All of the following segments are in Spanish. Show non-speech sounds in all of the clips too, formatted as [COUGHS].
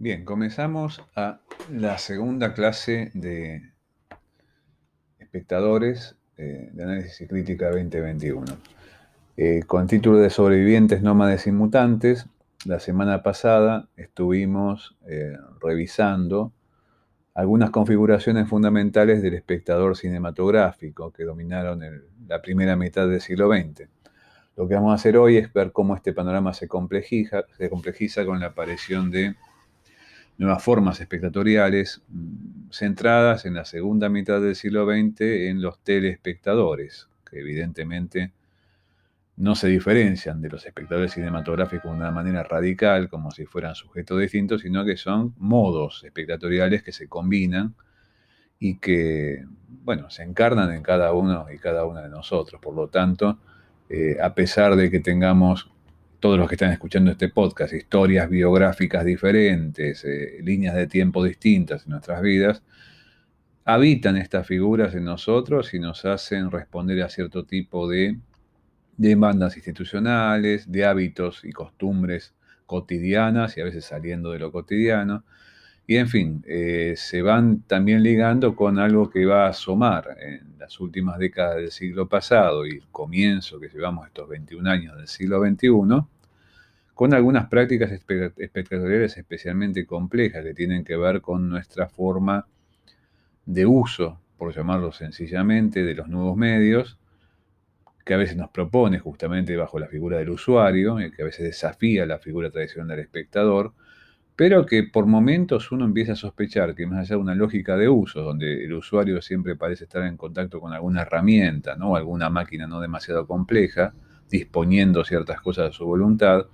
Bien, comenzamos a la segunda clase de espectadores eh, de análisis y crítica 2021. Eh, con título de sobrevivientes, nómades y mutantes, la semana pasada estuvimos eh, revisando algunas configuraciones fundamentales del espectador cinematográfico que dominaron la primera mitad del siglo XX. Lo que vamos a hacer hoy es ver cómo este panorama se complejiza, se complejiza con la aparición de nuevas formas espectatoriales mm, centradas en la segunda mitad del siglo XX en los telespectadores, que evidentemente no se diferencian de los espectadores cinematográficos de una manera radical, como si fueran sujetos distintos, sino que son modos espectatoriales que se combinan y que, bueno, se encarnan en cada uno y cada una de nosotros. Por lo tanto, eh, a pesar de que tengamos todos los que están escuchando este podcast, historias biográficas diferentes, eh, líneas de tiempo distintas en nuestras vidas, habitan estas figuras en nosotros y nos hacen responder a cierto tipo de demandas institucionales, de hábitos y costumbres cotidianas y a veces saliendo de lo cotidiano. Y en fin, eh, se van también ligando con algo que va a asomar en las últimas décadas del siglo pasado y el comienzo que llevamos estos 21 años del siglo XXI, con algunas prácticas espectatoriales especialmente complejas que tienen que ver con nuestra forma de uso, por llamarlo sencillamente, de los nuevos medios, que a veces nos propone justamente bajo la figura del usuario, que a veces desafía la figura tradicional del espectador, pero que por momentos uno empieza a sospechar que más allá de una lógica de uso, donde el usuario siempre parece estar en contacto con alguna herramienta, ¿no? alguna máquina no demasiado compleja, disponiendo ciertas cosas a su voluntad,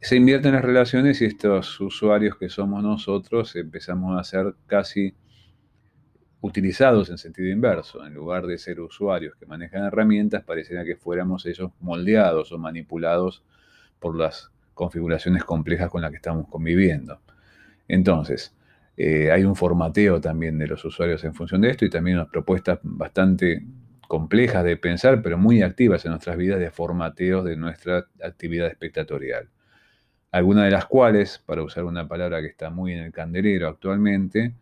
se invierten las relaciones y estos usuarios que somos nosotros empezamos a ser casi utilizados en sentido inverso. En lugar de ser usuarios que manejan herramientas, pareciera que fuéramos ellos moldeados o manipulados por las configuraciones complejas con las que estamos conviviendo. Entonces, eh, hay un formateo también de los usuarios en función de esto y también unas propuestas bastante complejas de pensar, pero muy activas en nuestras vidas de formateo de nuestra actividad espectatorial. Algunas de las cuales, para usar una palabra que está muy en el candelero actualmente,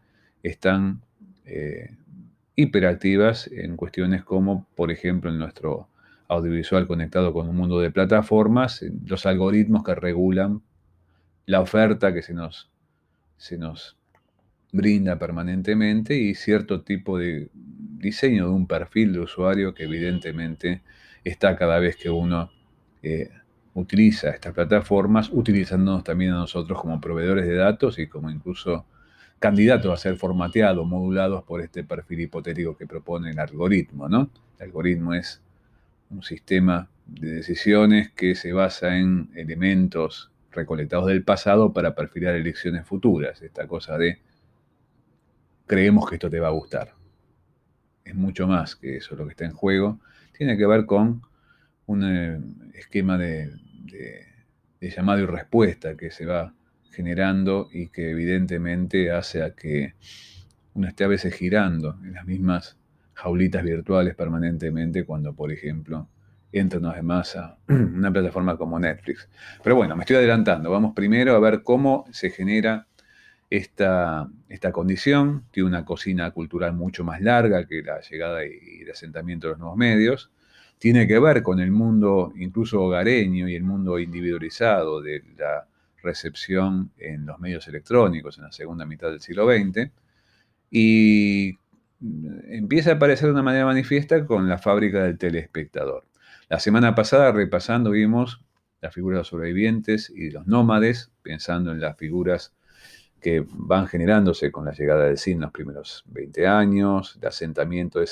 están eh, hiperactivas en cuestiones como, por ejemplo, en nuestro audiovisual conectado con un mundo de plataformas, los algoritmos que regulan la oferta que se nos, se nos brinda permanentemente y cierto tipo de diseño de un perfil de usuario que evidentemente está cada vez que uno eh, utiliza estas plataformas, utilizándonos también a nosotros como proveedores de datos y como incluso candidatos a ser formateados, modulados por este perfil hipotético que propone el algoritmo. ¿no? El algoritmo es un sistema de decisiones que se basa en elementos recolectados del pasado para perfilar elecciones futuras. Esta cosa de creemos que esto te va a gustar. Es mucho más que eso lo que está en juego. Tiene que ver con un eh, esquema de, llamado y respuesta que se va generando y que evidentemente hace a que uno esté a veces girando en las mismas jaulitas virtuales permanentemente cuando, por ejemplo, entra una vez más a una plataforma como Netflix. Pero bueno, me estoy adelantando. Vamos primero a ver cómo se genera esta, esta condición. Tiene una cocina cultural mucho más larga que la llegada y el asentamiento de los nuevos medios. Tiene que ver con el mundo incluso hogareño y el mundo individualizado de la recepción en los medios electrónicos en la segunda mitad del siglo XX. Y empieza a aparecer de una manera manifiesta con la fábrica del telespectador. La semana pasada, repasando, vimos la figura de los sobrevivientes y los nómades, pensando en las figuras que van generándose con la llegada del cine en los primeros 20 años, el asentamiento de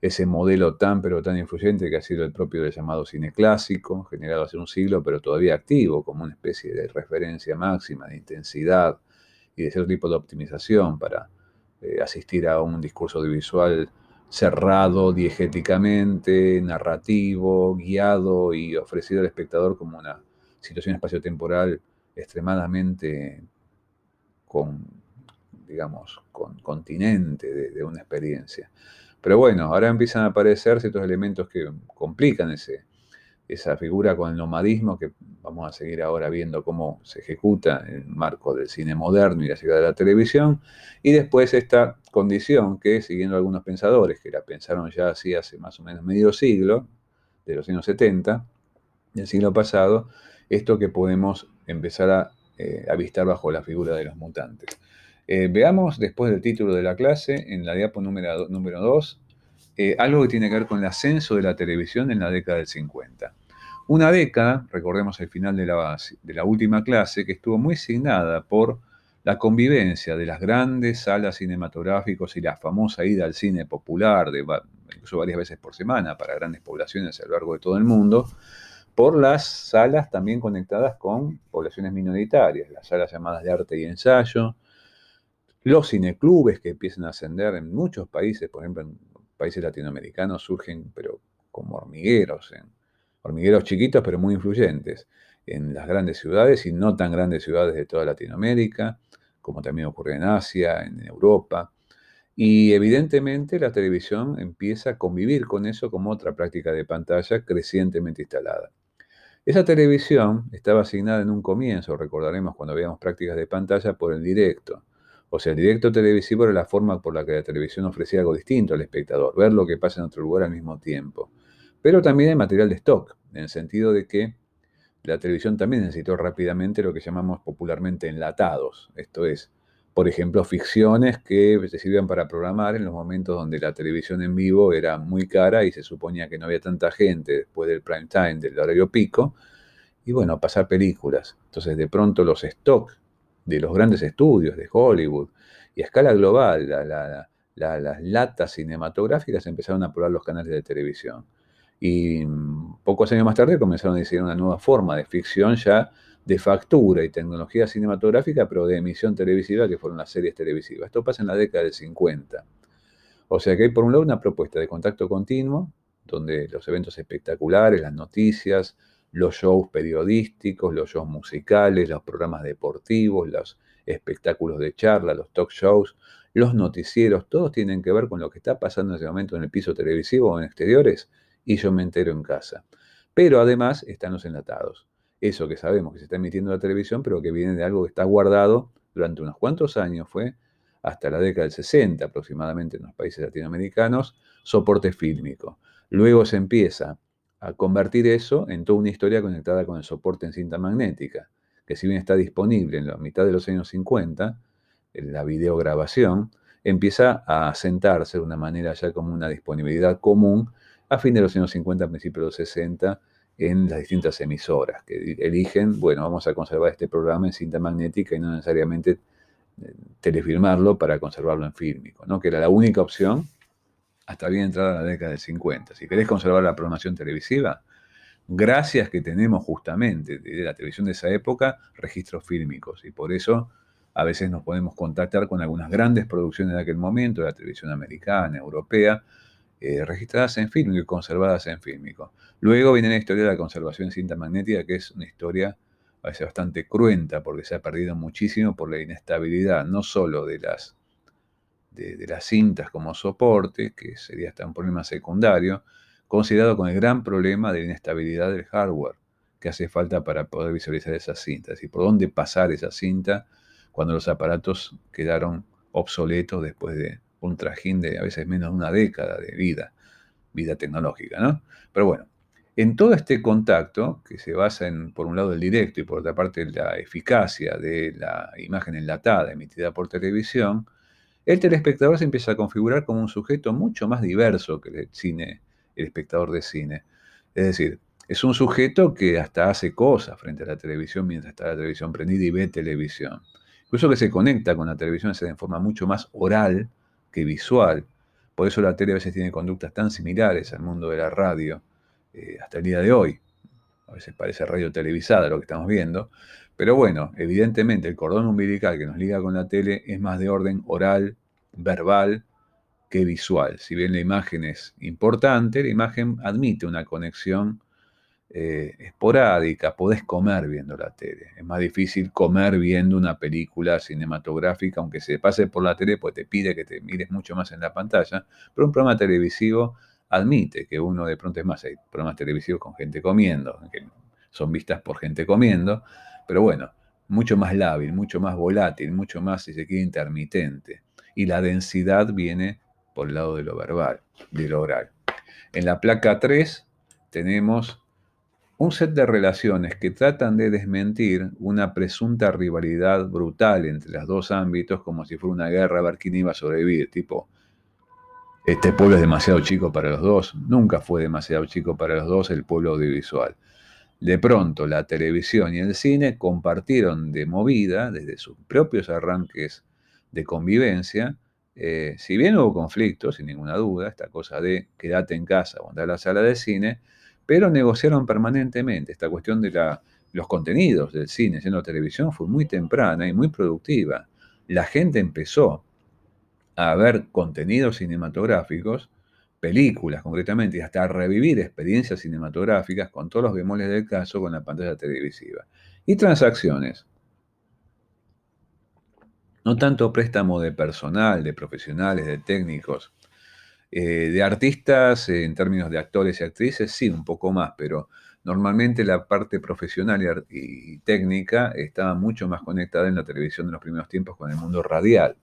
ese modelo tan pero tan influyente que ha sido el propio del llamado cine clásico, generado hace un siglo, pero todavía activo como una especie de referencia máxima de intensidad y de cierto tipo de optimización para eh, asistir a un discurso audiovisual cerrado diegéticamente, narrativo, guiado y ofrecido al espectador como una situación espaciotemporal extremadamente con, digamos, con continente de, una experiencia. Pero bueno, ahora empiezan a aparecer ciertos elementos que complican ese, esa figura con el nomadismo que vamos a seguir ahora viendo cómo se ejecuta en el marco del cine moderno y la llegada de la televisión, y después esta condición que, siguiendo algunos pensadores que la pensaron ya así hace más o menos medio siglo, de los años 70 del siglo pasado, esto que podemos empezar a eh, avistar bajo la figura de los mutantes. Eh, veamos después del título de la clase, en la diapo número 2, eh, algo que tiene que ver con el ascenso de la televisión en la década del 50. Una década, recordemos el final de la, de la última clase, que estuvo muy signada por la convivencia de las grandes salas cinematográficas y la famosa ida al cine popular, de, incluso varias veces por semana, para grandes poblaciones a lo largo de todo el mundo, por las salas también conectadas con poblaciones minoritarias, las salas llamadas de arte y ensayo, los cineclubes que empiezan a ascender en muchos países, por ejemplo en países latinoamericanos surgen pero como hormigueros hormigueros chiquitos pero muy influyentes en las grandes ciudades y no tan grandes ciudades de toda Latinoamérica, como también ocurre en Asia, en Europa. Y evidentemente la televisión empieza a convivir con eso como otra práctica de pantalla crecientemente instalada. Esa televisión estaba asignada en un comienzo, recordaremos cuando veíamos prácticas de pantalla, por el directo. O sea, el directo televisivo era la forma por la que la televisión ofrecía algo distinto al espectador, ver lo que pasa en otro lugar al mismo tiempo pero también hay material de stock, en el sentido de que la televisión también necesitó rápidamente lo que llamamos popularmente enlatados, esto es, por ejemplo, ficciones que se sirvían para programar en los momentos donde la televisión en vivo era muy cara y se suponía que no había tanta gente después del prime time, del horario pico, y bueno, pasar películas. Entonces, de pronto los stock de los grandes estudios de Hollywood y a escala global, las latas cinematográficas empezaron a probar los canales de televisión. Y mm, pocos años más tarde comenzaron a diseñar una nueva forma de ficción ya de factura y tecnología cinematográfica, pero de emisión televisiva, que fueron las series televisivas. Esto pasa en la década del 50. O sea que hay por un lado una propuesta de contacto continuo, donde los eventos espectaculares, las noticias, los shows periodísticos, los shows musicales, los programas deportivos, los espectáculos de charla, los talk shows, los noticieros, todos tienen que ver con lo que está pasando en ese momento en el piso televisivo o en exteriores y yo me entero en casa. Pero además están los enlatados. Eso que sabemos que se está emitiendo en la televisión, pero que viene de algo que está guardado durante unos cuantos años, fue hasta la década del 60 aproximadamente en los países latinoamericanos, soporte fílmico. Luego se empieza a convertir eso en toda una historia conectada con el soporte en cinta magnética, que si bien está disponible en la mitad de los años 50, en la videograbación, empieza a sentarse de una manera ya como una disponibilidad común a fin de los años 50, principios de los 60, en las distintas emisoras, que eligen, bueno, vamos a conservar este programa en cinta magnética y no necesariamente eh, telefilmarlo para conservarlo en fílmico, ¿no? que era la única opción hasta bien entrada la década del 50. Si querés conservar la programación televisiva, gracias que tenemos justamente de la televisión de esa época registros fílmicos y por eso a veces nos podemos contactar con algunas grandes producciones de aquel momento, de la televisión americana, europea, eh, registradas en fílmico y conservadas en fílmico. Luego viene la historia de la conservación en cinta magnética, que es una historia a veces bastante cruenta porque se ha perdido muchísimo por la inestabilidad, no solo de las, de, las cintas como soporte, que sería hasta un problema secundario, considerado con el gran problema de la inestabilidad del hardware que hace falta para poder visualizar esas cintas y por dónde pasar esa cinta cuando los aparatos quedaron obsoletos después de un trajín de a veces menos de una década de vida, vida tecnológica, ¿no? Pero bueno, en todo este contacto, que se basa en, por un lado, el directo y por otra parte la eficacia de la imagen enlatada emitida por televisión, el telespectador se empieza a configurar como un sujeto mucho más diverso que el cine, el espectador de cine. Es decir, es un sujeto que hasta hace cosas frente a la televisión mientras está la televisión prendida y ve televisión. Incluso que se conecta con la televisión de forma mucho más oral que visual. Por eso la tele a veces tiene conductas tan similares al mundo de la radio eh, hasta el día de hoy. A veces parece radio televisada lo que estamos viendo. Pero bueno, evidentemente el cordón umbilical que nos liga con la tele es más de orden oral, verbal, que visual. Si bien la imagen es importante, la imagen admite una conexión eh, esporádica, podés comer viendo la tele. Es más difícil comer viendo una película cinematográfica, aunque se pase por la tele, pues te pide que te mires mucho más en la pantalla. Pero un programa televisivo admite que uno de pronto es más, hay programas televisivos con gente comiendo, que son vistas por gente comiendo, pero bueno, mucho más lábil, mucho más volátil, mucho más, si se quiere, intermitente. Y la densidad viene por el lado de lo verbal, de lo oral. En la placa 3 tenemos un set de relaciones que tratan de desmentir una presunta rivalidad brutal entre los dos ámbitos, como si fuera una guerra a ver quién iba a sobrevivir, tipo, este pueblo es demasiado chico para los dos, nunca fue demasiado chico para los dos el pueblo audiovisual. De pronto la televisión y el cine compartieron de movida, desde sus propios arranques de convivencia, eh, si bien hubo conflictos, sin ninguna duda, esta cosa de quedarte en casa o andar a la sala de cine, pero negociaron permanentemente. Esta cuestión de los contenidos del cine, siendo televisión, fue muy temprana y muy productiva. La gente empezó a ver contenidos cinematográficos películas concretamente y hasta revivir experiencias cinematográficas con todos los bemoles del caso con la pantalla televisiva. Y transacciones. No tanto préstamo de personal, de profesionales, de técnicos, eh, de artistas en términos de actores y actrices, sí, un poco más, pero normalmente la parte profesional y, y técnica estaba mucho más conectada en la televisión de los primeros tiempos con el mundo radial.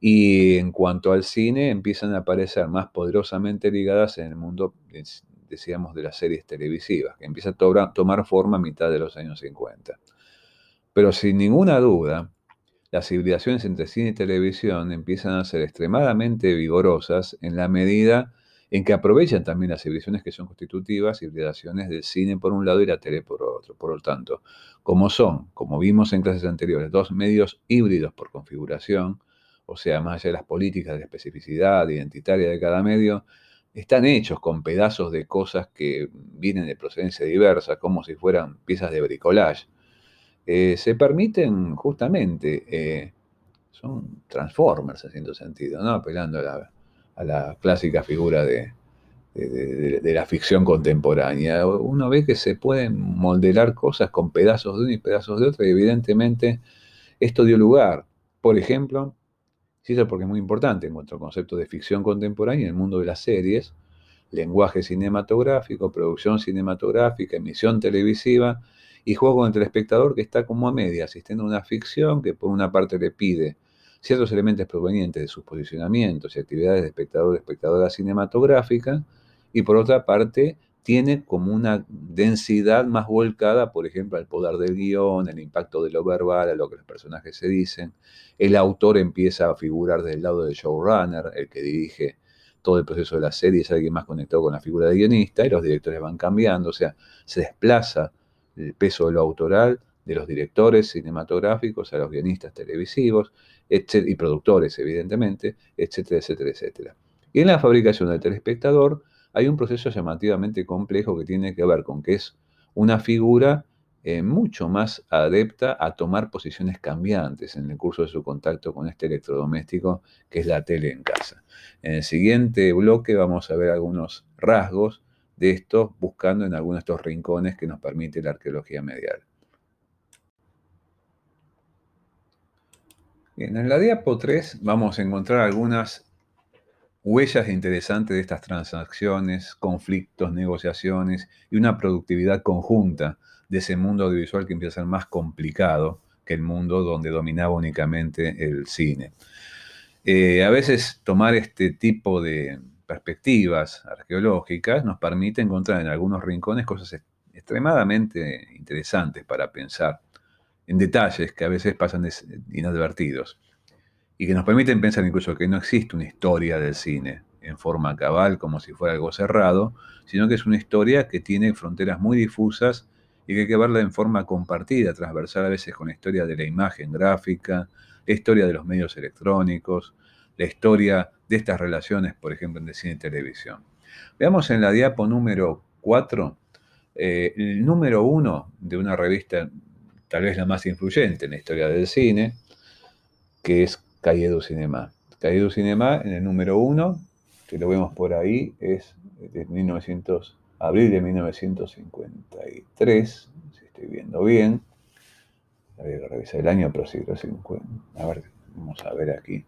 Y en cuanto al cine, empiezan a aparecer más poderosamente ligadas en el mundo, decíamos, de las series televisivas, que empieza a tomar forma a mitad de los años 50. Pero sin ninguna duda, las hibridaciones entre cine y televisión empiezan a ser extremadamente vigorosas en la medida en que aprovechan también las hibridaciones que son constitutivas, hibridaciones del cine por un lado y la tele por otro. Por lo tanto, como son, como vimos en clases anteriores, dos medios híbridos por configuración, o sea, más allá de las políticas de especificidad identitaria de cada medio, están hechos con pedazos de cosas que vienen de procedencia diversa, como si fueran piezas de bricolage. Eh, se permiten justamente, eh, son transformers en cierto sentido, ¿no? apelando a la, clásica figura de, de, la ficción contemporánea. Uno ve que se pueden modelar cosas con pedazos de uno y pedazos de otro, y evidentemente esto dio lugar, por ejemplo, eso porque es muy importante en nuestro concepto de ficción contemporánea en el mundo de las series, lenguaje cinematográfico, producción cinematográfica, emisión televisiva y juego con el telespectador que está como a media, asistiendo a una ficción que por una parte le pide ciertos elementos provenientes de sus posicionamientos y actividades de espectador espectadora cinematográfica y por otra parte tiene como una densidad más volcada, por ejemplo, al poder del guion, el impacto de lo verbal, a lo que los personajes se dicen. El autor empieza a figurar del lado del showrunner, el que dirige todo el proceso de la serie, es alguien más conectado con la figura de guionista, y los directores van cambiando, o sea, se desplaza el peso de lo autoral de los directores cinematográficos a los guionistas televisivos y productores, evidentemente, etcétera, etcétera, etcétera. Y en la fabricación del telespectador, hay un proceso llamativamente complejo que tiene que ver con que es una figura eh, mucho más adepta a tomar posiciones cambiantes en el curso de su contacto con este electrodoméstico que es la tele en casa. En el siguiente bloque vamos a ver algunos rasgos de esto buscando en algunos de estos rincones que nos permite la arqueología medial. en la diapo 3 vamos a encontrar algunas huellas interesantes de estas transacciones, conflictos, negociaciones y una productividad conjunta de ese mundo audiovisual que empieza a ser más complicado que el mundo donde dominaba únicamente el cine. Eh, a veces tomar este tipo de perspectivas arqueológicas nos permite encontrar en algunos rincones cosas extremadamente interesantes para pensar, en detalles que a veces pasan inadvertidos y que nos permiten pensar incluso que no existe una historia del cine en forma cabal, como si fuera algo cerrado, sino que es una historia que tiene fronteras muy difusas y que hay que verla en forma compartida, transversal a veces con la historia de la imagen gráfica, la historia de los medios electrónicos, la historia de estas relaciones, por ejemplo, en el cine y televisión. Veamos en la diapo número 4, eh, el número 1 de una revista, tal vez la más influyente en la historia del cine, que es Calle du Cinema. Calle du Cinema en el número 1, que lo vemos por ahí, es de 1900, abril de 1953, si estoy viendo bien. Había que revisar año, pero sí, 50. A ver, vamos a ver aquí.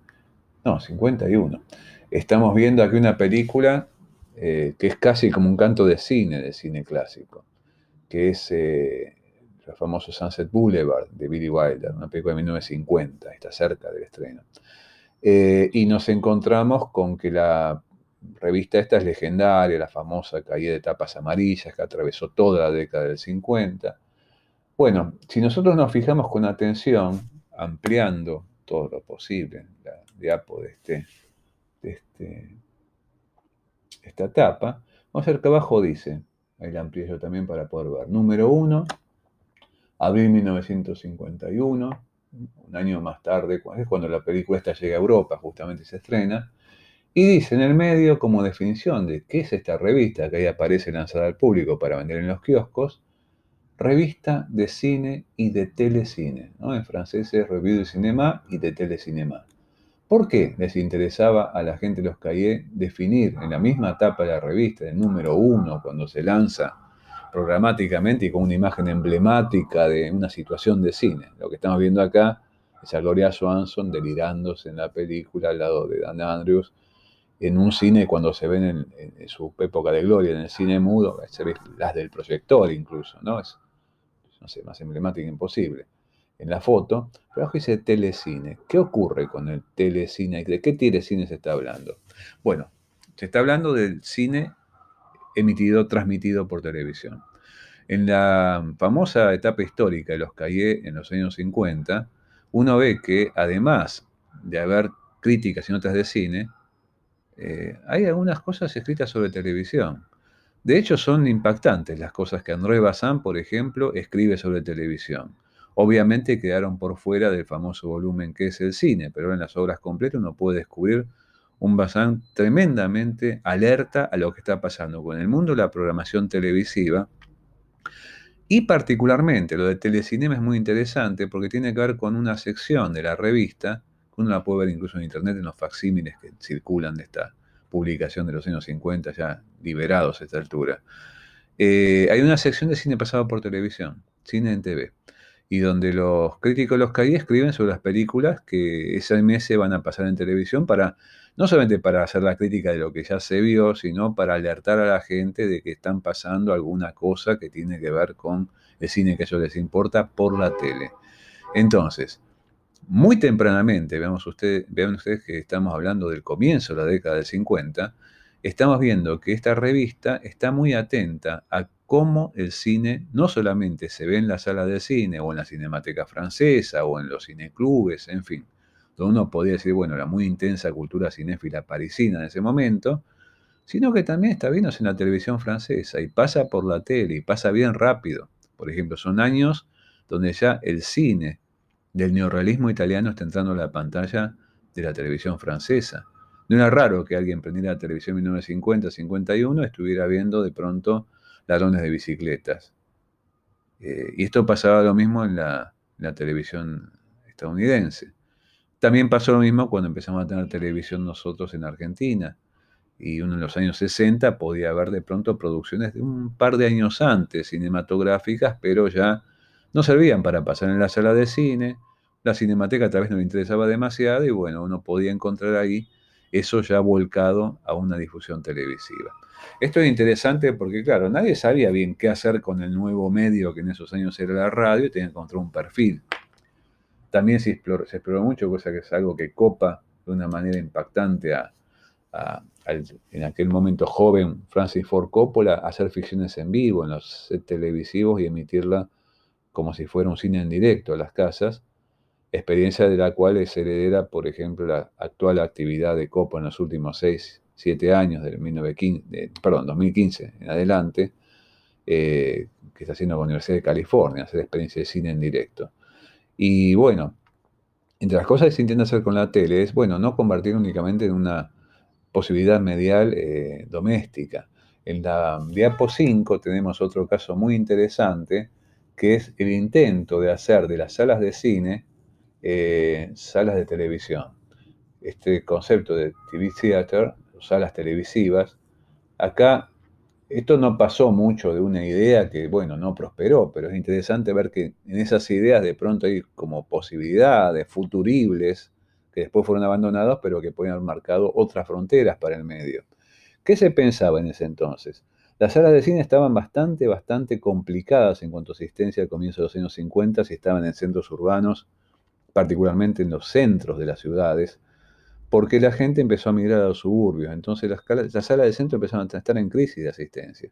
No, 51. Estamos viendo aquí una película eh, que es casi como un canto de cine, de cine clásico, que es eh, el famoso Sunset Boulevard de Billy Wilder, una película de 1950, está cerca del estreno. Eh, y nos encontramos con que la revista esta es legendaria, la famosa calle de tapas amarillas que atravesó toda la década del 50. Bueno, si nosotros nos fijamos con atención, ampliando todo lo posible la diapo de, este, de este, esta tapa, vamos a ver que abajo dice, ahí la amplié yo también para poder ver, número 1, abril 1951, un año más tarde, es cuando la película esta llega a Europa, justamente se estrena, y dice en el medio, como definición de qué es esta revista que ahí aparece lanzada al público para vender en los kioscos, revista de cine y de telecine. ¿no? En francés es Revue de Cinéma y de Telecinema. ¿Por qué les interesaba a la gente de los Cahiers definir en la misma etapa de la revista, el número uno, cuando se lanza programáticamente y con una imagen emblemática de una situación de cine? Lo que estamos viendo acá es a Gloria Swanson delirándose en la película al lado de Dan Andrews en un cine cuando se ven en, su época de gloria, en el cine mudo, se las del proyector incluso, ¿no? No sé, más emblemática imposible. En la foto, pero abajo dice telecine. ¿Qué ocurre con el telecine? ¿De qué telecine se está hablando? Bueno, se está hablando del cine emitido, transmitido por televisión. En la famosa etapa histórica de los Cahiers en los años 50, uno ve que además de haber críticas y notas de cine, eh, hay algunas cosas escritas sobre televisión. De hecho, son impactantes las cosas que André Bazin, por ejemplo, escribe sobre televisión. Obviamente quedaron por fuera del famoso volumen que es el cine, pero en las obras completas uno puede descubrir un Bazin tremendamente alerta a lo que está pasando con el mundo de la programación televisiva. Y particularmente lo de telecinema es muy interesante porque tiene que ver con una sección de la revista uno la puede ver incluso en internet en los facsímiles que circulan de esta publicación de los años 50, ya liberados a esta altura. Eh, hay una sección de cine pasado por televisión, cine en TV, y donde los críticos los CAI escriben sobre las películas que ese mes van a pasar en televisión para, no solamente para hacer la crítica de lo que ya se vio, sino para alertar a la gente de que están pasando alguna cosa que tiene que ver con el cine que a ellos les importa por la tele. Entonces, muy tempranamente, veamos ustedes, vean ustedes que estamos hablando del comienzo de la década del 50, estamos viendo que esta revista está muy atenta a cómo el cine no solamente se ve en la sala de cine o en la Cinemateca Francesa o en los cineclubes, en fin, donde uno podría decir, bueno, la muy intensa cultura cinéfila parisina en ese momento, sino que también está viéndose en la televisión francesa y pasa por la tele y pasa bien rápido. Por ejemplo, son años donde ya el cine del neorrealismo italiano está entrando a la pantalla de la televisión francesa. No era raro que alguien prendiera la televisión en 1950-51 estuviera viendo de pronto ladrones de bicicletas. Eh, y esto pasaba lo mismo en la, televisión estadounidense. También pasó lo mismo cuando empezamos a tener televisión nosotros en Argentina. Y uno en los años 60 podía ver de pronto producciones de un par de años antes, cinematográficas, pero ya no servían para pasar en la sala de cine, la cinemateca tal vez no le interesaba demasiado y bueno, uno podía encontrar ahí eso ya volcado a una difusión televisiva. Esto es interesante porque, claro, nadie sabía bien qué hacer con el nuevo medio que en esos años era la radio y tenía que encontrar un perfil. También se exploró, mucho, cosa que es algo que copa de una manera impactante a, en aquel momento joven Francis Ford Coppola hacer ficciones en vivo en los televisivos y emitirla como si fuera un cine en directo a las casas, experiencia de la cual es heredera, por ejemplo, la actual actividad de Copa en los últimos 6, 7 años, del 1915, perdón, 2015 en adelante, eh, que está haciendo la Universidad de California, hacer experiencia de cine en directo. Y bueno, entre las cosas que se intenta hacer con la tele es, bueno, no convertir únicamente en una posibilidad medial eh, doméstica. En la diapo 5 tenemos otro caso muy interesante, que es el intento de hacer de las salas de cine eh, salas de televisión. Este concepto de TV Theater, salas televisivas, acá esto no pasó mucho de una idea que, bueno, no prosperó, pero es interesante ver que en esas ideas de pronto hay como posibilidades futuribles que después fueron abandonadas, pero que pueden haber marcado otras fronteras para el medio. ¿Qué se pensaba en ese entonces? Las salas de cine estaban bastante, bastante complicadas en cuanto a asistencia al comienzo de los años 50, si estaban en centros urbanos, particularmente en los centros de las ciudades, porque la gente empezó a migrar a los suburbios, entonces las, las salas de centro empezaron a estar en crisis de asistencia.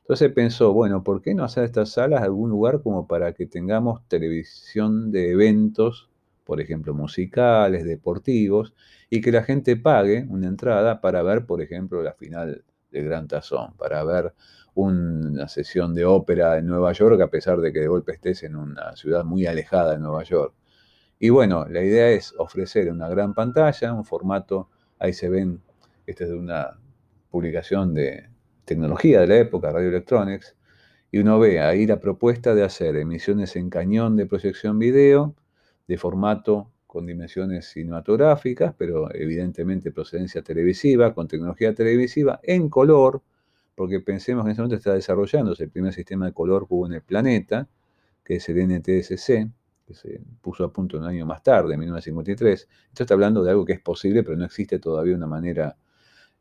Entonces pensó, bueno, ¿por qué no hacer estas salas algún lugar como para que tengamos televisión de eventos, por ejemplo, musicales, deportivos, y que la gente pague una entrada para ver, por ejemplo, la final del Gran Tazón, para ver una sesión de ópera en Nueva York, a pesar de que de golpe estés en una ciudad muy alejada de Nueva York. Y bueno, la idea es ofrecer una gran pantalla, un formato, ahí se ven, esta es de una publicación de, tecnología de la época, Radio Electronics, y uno ve ahí la propuesta de hacer emisiones en cañón de proyección video, de formato con dimensiones cinematográficas, pero evidentemente procedencia televisiva, con tecnología televisiva, en color, porque pensemos que en ese momento está desarrollándose el primer sistema de color que hubo en el planeta, que es el NTSC, que se puso a punto un año más tarde, en 1953. Esto está hablando de algo que es posible, pero no existe todavía una manera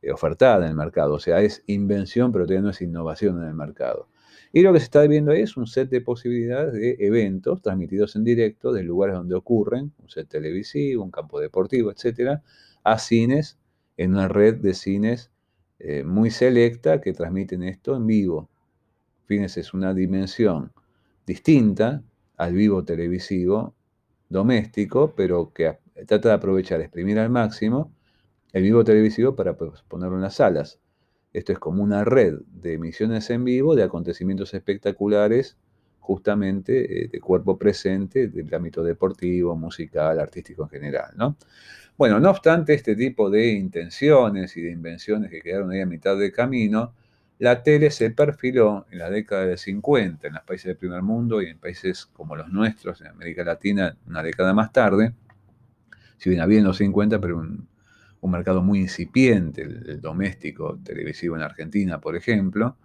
eh, ofertada en el mercado. O sea, es invención, pero todavía no es innovación en el mercado. Y lo que se está viendo ahí es un set de posibilidades de eventos transmitidos en directo de lugares donde ocurren, un set televisivo, un campo deportivo, etcétera, a cines en una red de cines eh, muy selecta que transmiten esto en vivo. Fíjense, es una dimensión distinta al vivo televisivo doméstico, pero que trata de aprovechar, exprimir al máximo el vivo televisivo para ponerlo en las salas. Esto es como una red de emisiones en vivo de acontecimientos espectaculares, justamente eh, de cuerpo presente, del ámbito deportivo, musical, artístico en general. ¿no? Bueno, no obstante este tipo de intenciones y de invenciones que quedaron ahí a mitad de camino, la tele se perfiló en la década de 50 en los países del primer mundo y en países como los nuestros, en América Latina, una década más tarde. Si bien había en los 50, pero un mercado muy incipiente, el, doméstico televisivo en Argentina, por ejemplo.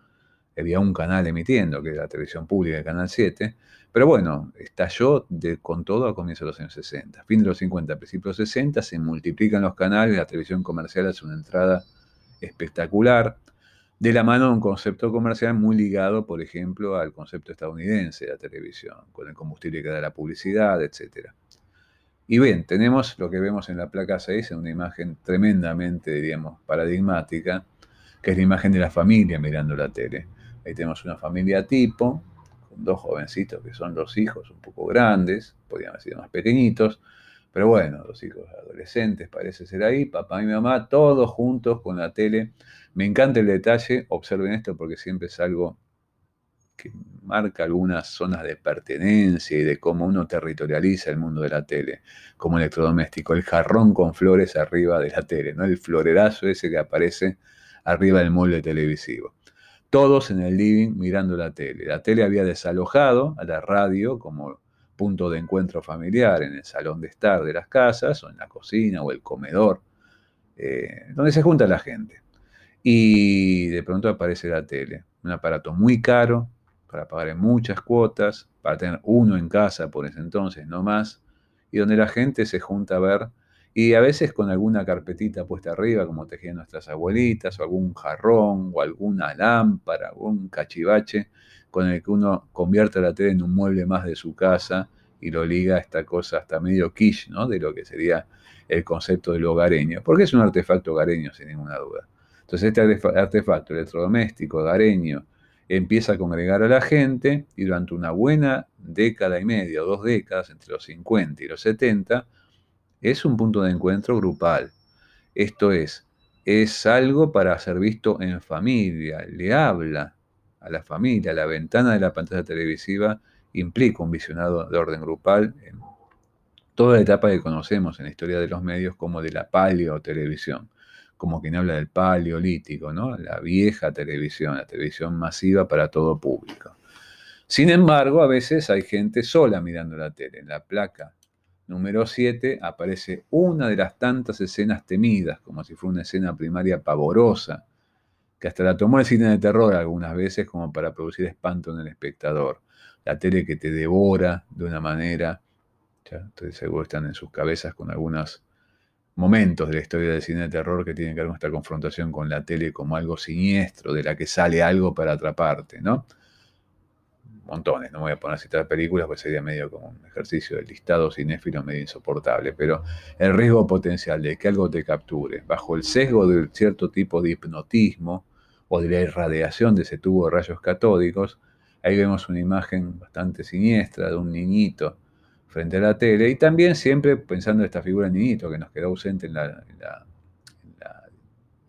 Había un canal emitiendo, que era la televisión pública, el Canal 7. Pero bueno, estalló de, con todo a comienzos de los años 60. Fin de los 50, principios de los 60, se multiplican los canales, la televisión comercial hace una entrada espectacular, de la mano de un concepto comercial muy ligado, por ejemplo, al concepto estadounidense de la televisión, con el combustible que da la publicidad, etcétera. Y bien, tenemos lo que vemos en la placa 6, en una imagen tremendamente, diríamos, paradigmática, que es la imagen de la familia mirando la tele. Ahí tenemos una familia tipo, con dos jovencitos que son los hijos un poco grandes, podrían haber sido más pequeñitos, pero bueno, los hijos adolescentes parece ser ahí, papá y mamá, todos juntos con la tele. Me encanta el detalle, observen esto porque siempre es algo que marca algunas zonas de pertenencia y de cómo uno territorializa el mundo de la tele, como electrodoméstico, el jarrón con flores arriba de la tele, ¿no? el florerazo ese que aparece arriba del mueble televisivo. Todos en el living mirando la tele. La tele había desalojado a la radio como punto de encuentro familiar en el salón de estar de las casas, o en la cocina, o el comedor, eh, donde se junta la gente. Y de pronto aparece la tele, un aparato muy caro, para pagar en muchas cuotas, para tener uno en casa por ese entonces, no más, y donde la gente se junta a ver, y a veces con alguna carpetita puesta arriba, como tejían nuestras abuelitas, o algún jarrón, o alguna lámpara, algún cachivache, con el que uno convierte la tele en un mueble más de su casa y lo liga a esta cosa hasta medio quiche, ¿no? De lo que sería el concepto del hogareño, porque es un artefacto hogareño, sin ninguna duda. Entonces, este artefacto electrodoméstico, hogareño, empieza a congregar a la gente y durante una buena década y media o dos décadas, entre los 50 y los 70, es un punto de encuentro grupal. Esto es, es algo para ser visto en familia, le habla a la familia, la ventana de la pantalla televisiva implica un visionado de orden grupal en toda la etapa que conocemos en la historia de los medios como de la paleotelevisión como quien habla del paleolítico, ¿no? La vieja televisión, la televisión masiva para todo público. Sin embargo, a veces hay gente sola mirando la tele. En la placa número 7 aparece una de las tantas escenas temidas, como si fuera una escena primaria pavorosa, que hasta la tomó el cine de terror algunas veces como para producir espanto en el espectador. La tele que te devora de una manera, ya estoy seguro están en sus cabezas con algunas momentos de la historia del cine de terror que tienen que ver con esta confrontación con la tele como algo siniestro, de la que sale algo para atraparte, ¿no? Montones, no voy a poner a citar películas, pues sería medio como un ejercicio del listado cinéfilo medio insoportable, pero el riesgo potencial de que algo te capture bajo el sesgo de cierto tipo de hipnotismo o de la irradiación de ese tubo de rayos catódicos, ahí vemos una imagen bastante siniestra de un niñito frente a la tele y también siempre pensando en esta figura del niñito que nos quedó ausente en la,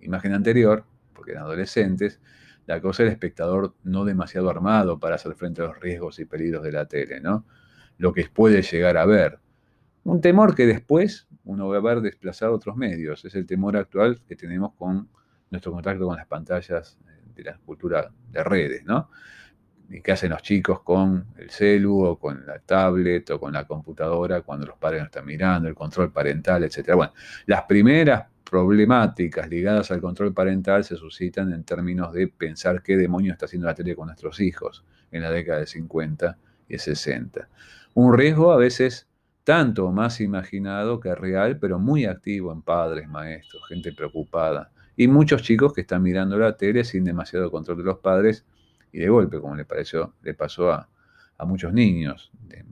imagen anterior, porque eran adolescentes, la cosa del espectador no demasiado armado para hacer frente a los riesgos y peligros de la tele, ¿no? Lo que puede llegar a ver. Un temor que después uno va a ver desplazado a otros medios. Es el temor actual que tenemos con nuestro contacto con las pantallas de la cultura de redes, ¿no? Y qué hacen los chicos con el celu o con la tablet o con la computadora cuando los padres no están mirando, el control parental, etc. Bueno, las primeras problemáticas ligadas al control parental se suscitan en términos de pensar qué demonio está haciendo la tele con nuestros hijos en la década de 50 y 60. Un riesgo a veces tanto más imaginado que real, pero muy activo en padres, maestros, gente preocupada. Y muchos chicos que están mirando la tele sin demasiado control de los padres y de golpe, como le, pareció, le pasó a, muchos niños de,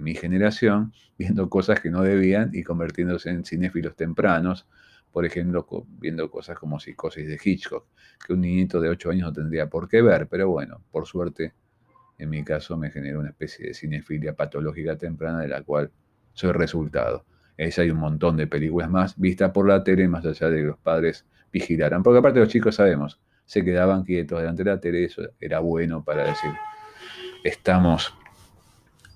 mi, generación, viendo cosas que no debían y convirtiéndose en cinéfilos tempranos, por ejemplo, viendo cosas como Psicosis de Hitchcock, que un niñito de 8 años no tendría por qué ver, pero bueno, por suerte, en mi caso me generó una especie de cinefilia patológica temprana de la cual soy resultado. Ahí hay un montón de películas más vistas por la tele, más allá de que los padres vigilaran. Porque aparte los chicos sabemos, se quedaban quietos delante de la tele, eso era bueno para decir, estamos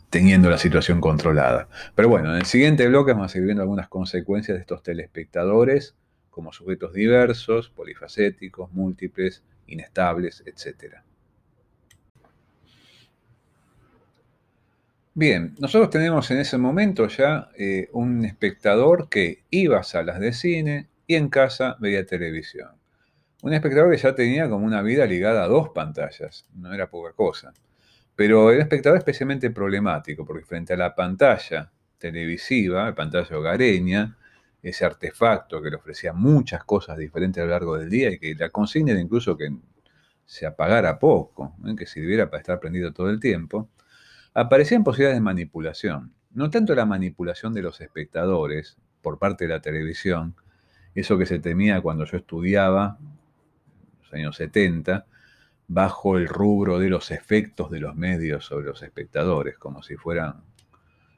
teniendo la situación controlada. Pero bueno, en el siguiente bloque vamos a seguir viendo algunas consecuencias de estos telespectadores como sujetos diversos, polifacéticos, múltiples, inestables, etc. Bien, nosotros tenemos en ese momento ya eh, un espectador que iba a salas de cine y en casa veía televisión. Un espectador que ya tenía como una vida ligada a dos pantallas, no era poca cosa. Pero el espectador especialmente problemático, porque frente a la pantalla televisiva, la pantalla hogareña, ese artefacto que le ofrecía muchas cosas diferentes a lo largo del día y que la consigna era incluso que se apagara poco, ¿eh? que sirviera para estar prendido todo el tiempo, aparecían posibilidades de manipulación. No tanto la manipulación de los espectadores por parte de la televisión, eso que se temía cuando yo estudiaba años 70, bajo el rubro de los efectos de los medios sobre los espectadores, como si fueran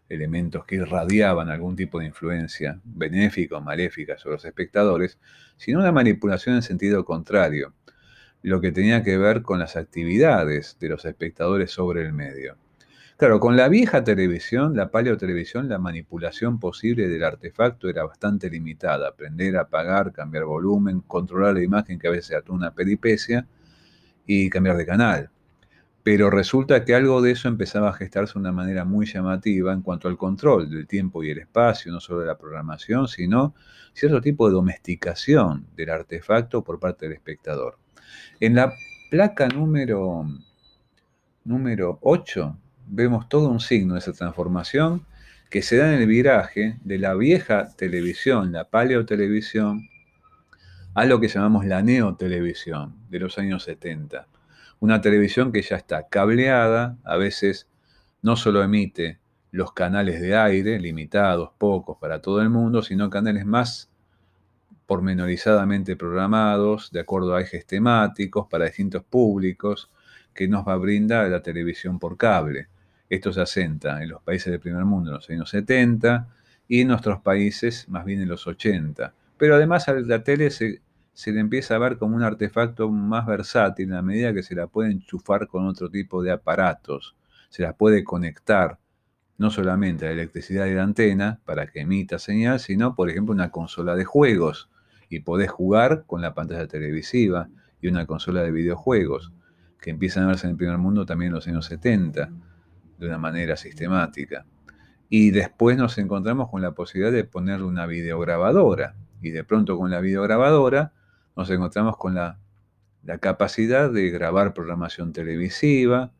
elementos que irradiaban algún tipo de influencia benéfica o maléfica sobre los espectadores, sino una manipulación en sentido contrario, lo que tenía que ver con las actividades de los espectadores sobre el medio. Claro, con la vieja televisión, la paleotelevisión, la manipulación posible del artefacto era bastante limitada. Aprender a apagar, cambiar volumen, controlar la imagen que a veces era una peripecia y cambiar de canal. Pero resulta que algo de eso empezaba a gestarse de una manera muy llamativa en cuanto al control del tiempo y el espacio, no solo de la programación, sino cierto tipo de domesticación del artefacto por parte del espectador. En la placa número, número 8 vemos todo un signo de esa transformación que se da en el viraje de la vieja televisión, la paleotelevisión, a lo que llamamos la neotelevisión de los años 70. Una televisión que ya está cableada, a veces no solo emite los canales de aire, limitados, pocos para todo el mundo, sino canales más pormenorizadamente programados, de acuerdo a ejes temáticos, para distintos públicos, que nos va a brindar la televisión por cable. Esto se asenta en los países del primer mundo en los años 70 y en nuestros países más bien en los 80. Pero además a la tele se, se le empieza a ver como un artefacto más versátil en la medida que se la puede enchufar con otro tipo de aparatos. Se la puede conectar no solamente a la electricidad de la antena para que emita señal, sino por ejemplo una consola de juegos y podés jugar con la pantalla televisiva y una consola de videojuegos que empiezan a verse en el primer mundo también en los años 70 de una manera sistemática. Y después nos encontramos con la posibilidad de ponerle una videograbadora. Y de pronto con la videograbadora nos encontramos con la, capacidad de grabar programación televisiva,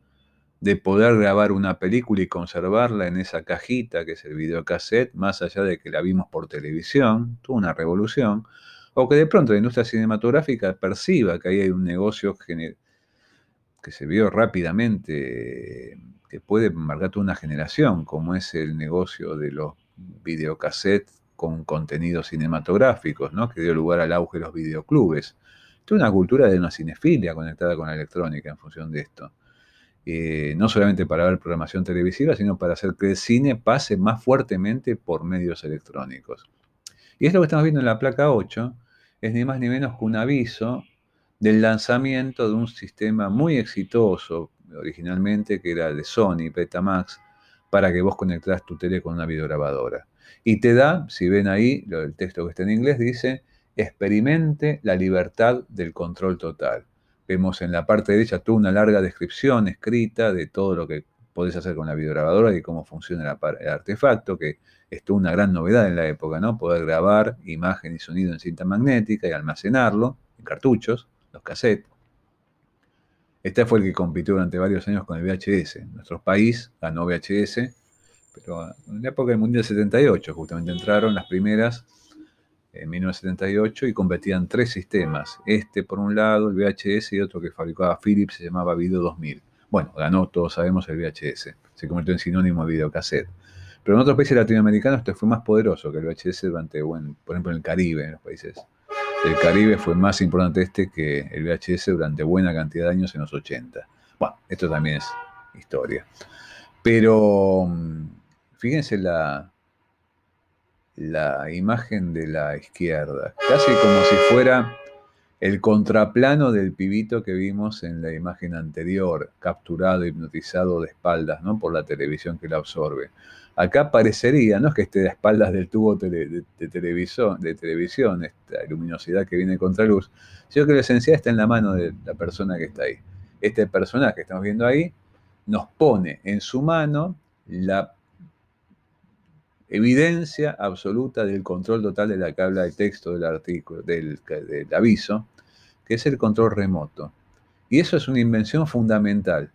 de poder grabar una película y conservarla en esa cajita que es el videocassette, más allá de que la vimos por televisión, tuvo una revolución, o que de pronto la industria cinematográfica perciba que ahí hay un negocio que se vio rápidamente, que puede marcar toda una generación, como es el negocio de los videocassettes con contenidos cinematográficos, ¿no? que dio lugar al auge de los videoclubes. Toda una cultura de una cinefilia conectada con la electrónica en función de esto. Eh, no solamente para ver programación televisiva, sino para hacer que el cine pase más fuertemente por medios electrónicos. Y es lo que estamos viendo en la placa 8, es ni más ni menos que un aviso del lanzamiento de un sistema muy exitoso originalmente, que era de Sony, Betamax, para que vos conectaras tu tele con una videograbadora. Y te da, si ven ahí, el texto que está en inglés dice, experimente la libertad del control total. Vemos en la parte derecha toda una larga descripción escrita de todo lo que podés hacer con la videograbadora y cómo funciona el artefacto, que es una gran novedad en la época, ¿no? Poder grabar imagen y sonido en cinta magnética y almacenarlo en cartuchos, los cassettes. Este fue el que compitió durante varios años con el VHS. Nuestro país ganó VHS, pero en la época del Mundial 78 justamente entraron las primeras en 1978 y competían tres sistemas. Este por un lado, el VHS y otro que fabricaba Philips se llamaba Video 2000. Bueno, ganó, todos sabemos, el VHS. Se convirtió en sinónimo de videocassette. Pero en otros países latinoamericanos este fue más poderoso que el VHS durante, bueno, por ejemplo, en el Caribe, en los países del Caribe fue más importante este que el VHS durante buena cantidad de años en los 80. Bueno, esto también es historia. Pero mm, fíjense la, la imagen de la izquierda, casi como si fuera el contraplano del pibito que vimos en la imagen anterior, capturado, hipnotizado de espaldas, ¿no? Por la televisión que la absorbe. Acá parecería, no es que esté de espaldas del tubo de, televisor, de televisión, esta luminosidad que viene contra luz, sino que la esencial está en la mano de la persona que está ahí. Este personaje que estamos viendo ahí nos pone en su mano la evidencia absoluta del control total de la que habla el texto del artículo, del, aviso, que es el control remoto. Y eso es una invención fundamental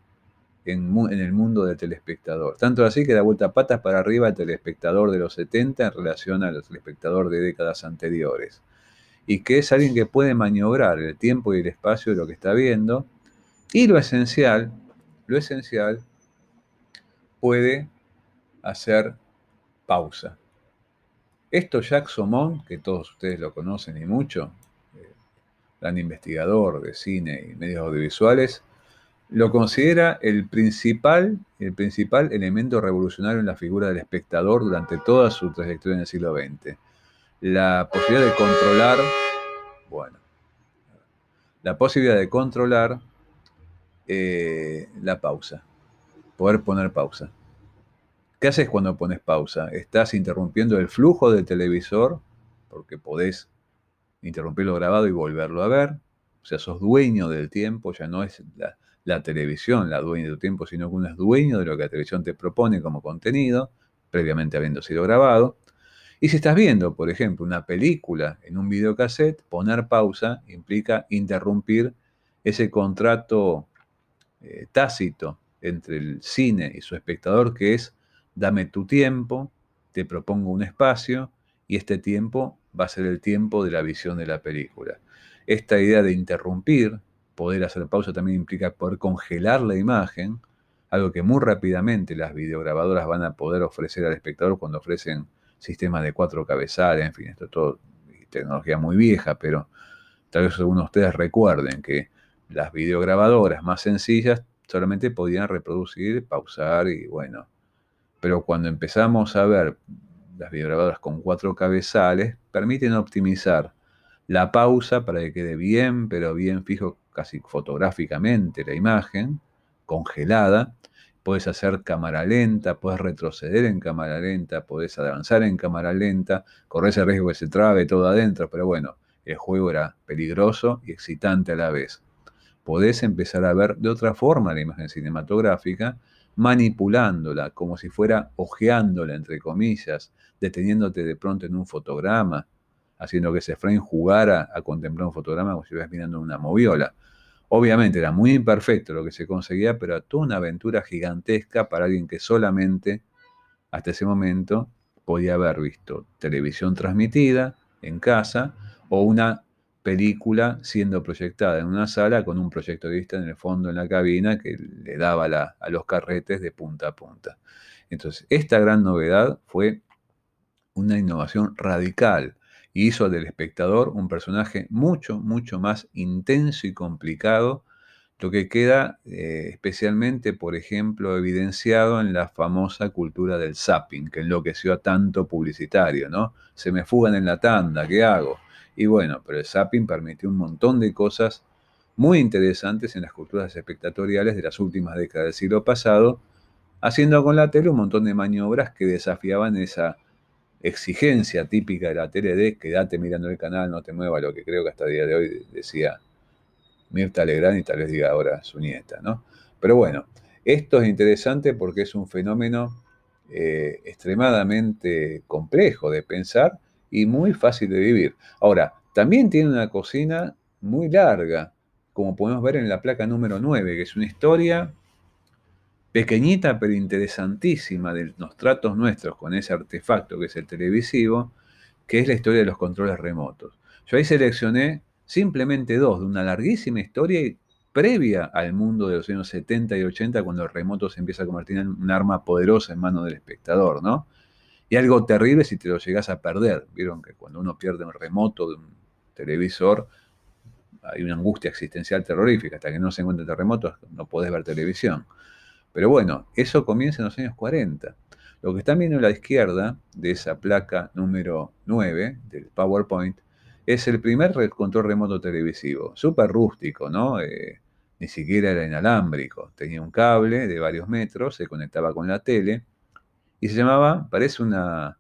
en, el mundo del telespectador. Tanto así que da vuelta patas para arriba el telespectador de los 70 en relación al telespectador de décadas anteriores. Y que es alguien que puede maniobrar el tiempo y el espacio de lo que está viendo. Y lo esencial, lo esencial, puede hacer pausa. Esto Jacques Somon, que todos ustedes lo conocen y mucho, eh, gran investigador de cine y medios audiovisuales, lo considera el principal, el principal elemento revolucionario en la figura del espectador durante toda su trayectoria en el siglo XX. La posibilidad de controlar, bueno, la posibilidad de controlar eh, la pausa, poder poner pausa. ¿Qué haces cuando pones pausa? Estás interrumpiendo el flujo del televisor, porque podés interrumpirlo grabado y volverlo a ver. O sea, sos dueño del tiempo, ya no es la, televisión la dueña del tiempo, sino que uno es dueño de lo que la televisión te propone como contenido, previamente habiendo sido grabado. Y si estás viendo, por ejemplo, una película en un videocassette, poner pausa implica interrumpir ese contrato eh, tácito entre el cine y su espectador, que es dame tu tiempo, te propongo un espacio y este tiempo va a ser el tiempo de la visión de la película. Esta idea de interrumpir, poder hacer pausa también implica poder congelar la imagen, algo que muy rápidamente las videograbadoras van a poder ofrecer al espectador cuando ofrecen sistemas de cuatro cabezales, en fin, esto es todo tecnología muy vieja, pero tal vez algunos de ustedes recuerden que las videograbadoras más sencillas solamente podían reproducir, pausar y bueno, pero cuando empezamos a ver las videograbadoras con cuatro cabezales, permiten optimizar la pausa para que quede bien, pero bien fijo casi fotográficamente la imagen, congelada. Puedes hacer cámara lenta, puedes retroceder en cámara lenta, puedes avanzar en cámara lenta, corres el riesgo que se trabe todo adentro, pero bueno, el juego era peligroso y excitante a la vez. Podés empezar a ver de otra forma la imagen cinematográfica manipulándola, como si fuera ojeándola, entre comillas, deteniéndote de pronto en un fotograma, haciendo que ese frame jugara a contemplar un fotograma como si estuvieras mirando una moviola. Obviamente era muy imperfecto lo que se conseguía, pero era toda una aventura gigantesca para alguien que solamente hasta ese momento podía haber visto televisión transmitida en casa o una película siendo proyectada en una sala con un proyectorista en el fondo en la cabina que le daba a los carretes de punta a punta. Entonces, esta gran novedad fue una innovación radical y hizo del espectador un personaje mucho, mucho más intenso y complicado, lo que queda eh, especialmente, por ejemplo, evidenciado en la famosa cultura del zapping, que enloqueció a tanto publicitario, ¿no? Se me fugan en la tanda, ¿qué hago? Y bueno, pero el zapping permitió un montón de cosas muy interesantes en las culturas espectatoriales de las últimas décadas del siglo pasado, haciendo con la tele un montón de maniobras que desafiaban esa exigencia típica de la tele de quédate mirando el canal, no te muevas, lo que creo que hasta el día de hoy decía Mirta Legrand y tal vez diga ahora su nieta, ¿no? Pero bueno, esto es interesante porque es un fenómeno eh, extremadamente complejo de pensar y muy fácil de vivir. Ahora, también tiene una cocina muy larga, como podemos ver en la placa número 9, que es una historia pequeñita pero interesantísima de los tratos nuestros con ese artefacto que es el televisivo, que es la historia de los controles remotos. Yo ahí seleccioné simplemente dos de una larguísima historia previa al mundo de los años 70 y 80, cuando el remoto se empieza a convertir en un arma poderosa en manos del espectador, ¿no? Y algo terrible si te lo llegas a perder. Vieron que cuando uno pierde un remoto de un televisor, hay una angustia existencial terrorífica. Hasta que no se encuentre terremotos, no podés ver televisión. Pero bueno, eso comienza en los años 40. Lo que están viendo a la izquierda de esa placa número 9 del PowerPoint es el primer control remoto televisivo. Súper rústico, ¿no? Eh, ni siquiera era inalámbrico. Tenía un cable de varios metros, se conectaba con la tele y se llamaba, parece una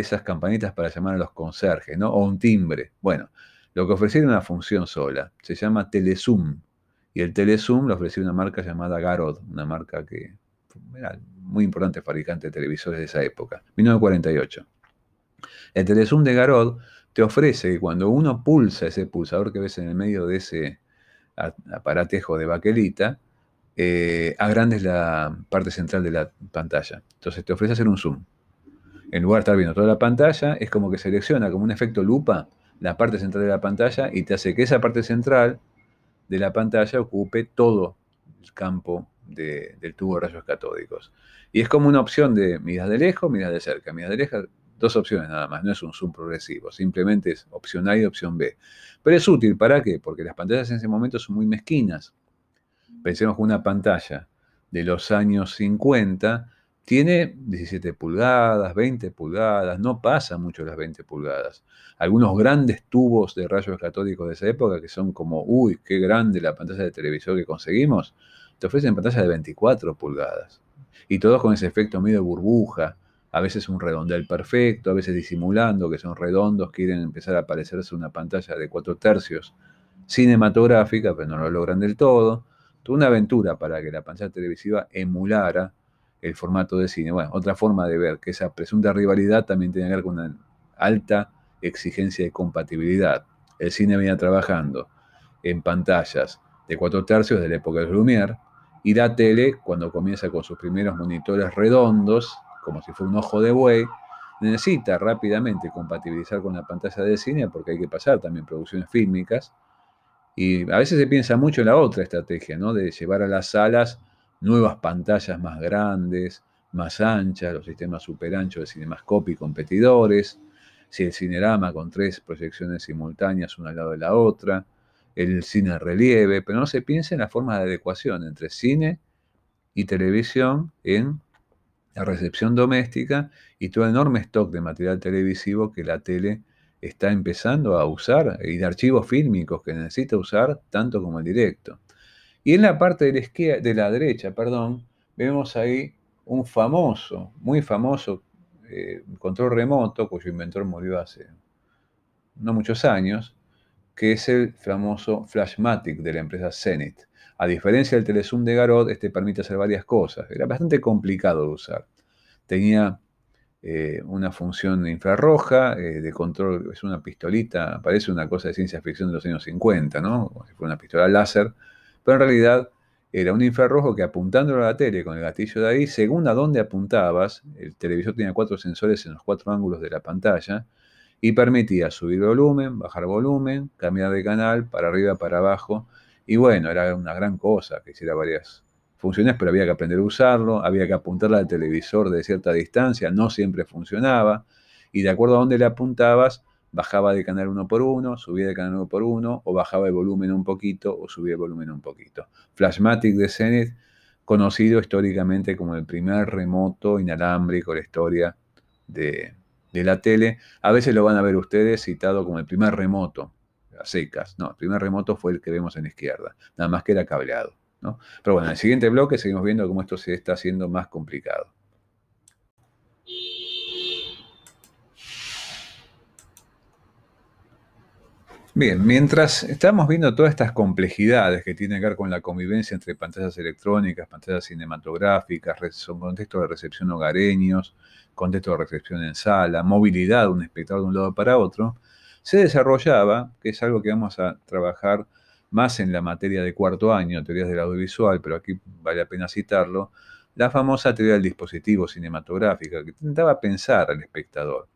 esas campanitas para llamar a los conserjes, ¿no? O un timbre. Bueno, lo que ofrecía era una función sola. Se llama Telezoom. Y el Telezoom lo ofrecía una marca llamada Garod, una marca que era muy importante fabricante de televisores de esa época, 1948. El Telezoom de Garod te ofrece que cuando uno pulsa ese pulsador que ves en el medio de ese aparatejo de baquelita, eh, agrandes la parte central de la pantalla. Entonces te ofrece hacer un zoom. En lugar de estar viendo toda la pantalla, es como que selecciona como un efecto lupa la parte central de la pantalla y te hace que esa parte central de la pantalla ocupe todo el campo del tubo de rayos catódicos. Y es como una opción de miras de lejos, miras de cerca. Miras de lejos, dos opciones nada más, no es un zoom progresivo, simplemente es opción A y opción B. Pero es útil, ¿para qué? Porque las pantallas en ese momento son muy mezquinas. Pensemos que una pantalla de los años 50 tiene 17 pulgadas, 20 pulgadas, no pasa mucho las 20 pulgadas. Algunos grandes tubos de rayos catódicos de esa época que son como, uy, qué grande la pantalla de televisor que conseguimos, te ofrecen pantallas de 24 pulgadas. Y todos con ese efecto medio burbuja, a veces un redondel perfecto, a veces disimulando que son redondos, quieren empezar a parecerse una pantalla de 4 tercios cinematográfica, pero no lo logran del todo. Toda una aventura para que la pantalla televisiva emulara el formato de cine. Bueno, otra forma de ver que esa presunta rivalidad también tiene que ver con una alta exigencia de compatibilidad. El cine venía trabajando en pantallas de cuatro tercios de la época de Lumière y la tele, cuando comienza con sus primeros monitores redondos, como si fuera un ojo de buey, necesita rápidamente compatibilizar con la pantalla de cine porque hay que pasar también producciones fílmicas. Y a veces se piensa mucho en la otra estrategia, ¿no? De llevar a las salas nuevas pantallas más grandes, más anchas, los sistemas super anchos de Cinemascope y competidores, si el cinerama con tres proyecciones simultáneas una al lado de la otra, el cine relieve, pero no se piensa en la forma de adecuación entre cine y televisión en la recepción doméstica y todo el enorme stock de material televisivo que la tele está empezando a usar y de archivos fílmicos que necesita usar tanto como el directo. Y en la parte de la, derecha, perdón, vemos ahí un famoso, muy famoso eh, control remoto, cuyo inventor murió hace no muchos años, que es el famoso Flashmatic de la empresa Zenith. A diferencia del Telezoom de Garot, este permite hacer varias cosas. Era bastante complicado de usar. Tenía eh, una función infrarroja eh, de control, es una pistolita, parece una cosa de ciencia ficción de los años 50, ¿no? Como si fuera una pistola láser pero en realidad era un infrarrojo que apuntándolo a la tele con el gatillo de ahí, según a dónde apuntabas, el televisor tenía cuatro sensores en los cuatro ángulos de la pantalla y permitía subir volumen, bajar volumen, cambiar de canal, para arriba, para abajo. Y bueno, era una gran cosa que hiciera varias funciones, pero había que aprender a usarlo, había que apuntarle al televisor de cierta distancia, no siempre funcionaba. Y de acuerdo a dónde le apuntabas, bajaba de canal uno por uno, subía de canal uno por uno, o bajaba el volumen un poquito, o subía el volumen un poquito. Flashmatic de Zenith, conocido históricamente como el primer remoto inalámbrico de la historia de, la tele. A veces lo van a ver ustedes citado como el primer remoto, a secas. No, el primer remoto fue el que vemos en la izquierda, nada más que era cableado. ¿no? Pero bueno, en el siguiente bloque seguimos viendo cómo esto se está haciendo más complicado. Bien, mientras estamos viendo todas estas complejidades que tienen que ver con la convivencia entre pantallas electrónicas, pantallas cinematográficas, son contextos de recepción hogareños, contextos de recepción en sala, movilidad de un espectador de un lado para otro, se desarrollaba, que es algo que vamos a trabajar más en la materia de cuarto año, teorías del audiovisual, pero aquí vale la pena citarlo, la famosa teoría del dispositivo cinematográfico, que intentaba pensar al espectador.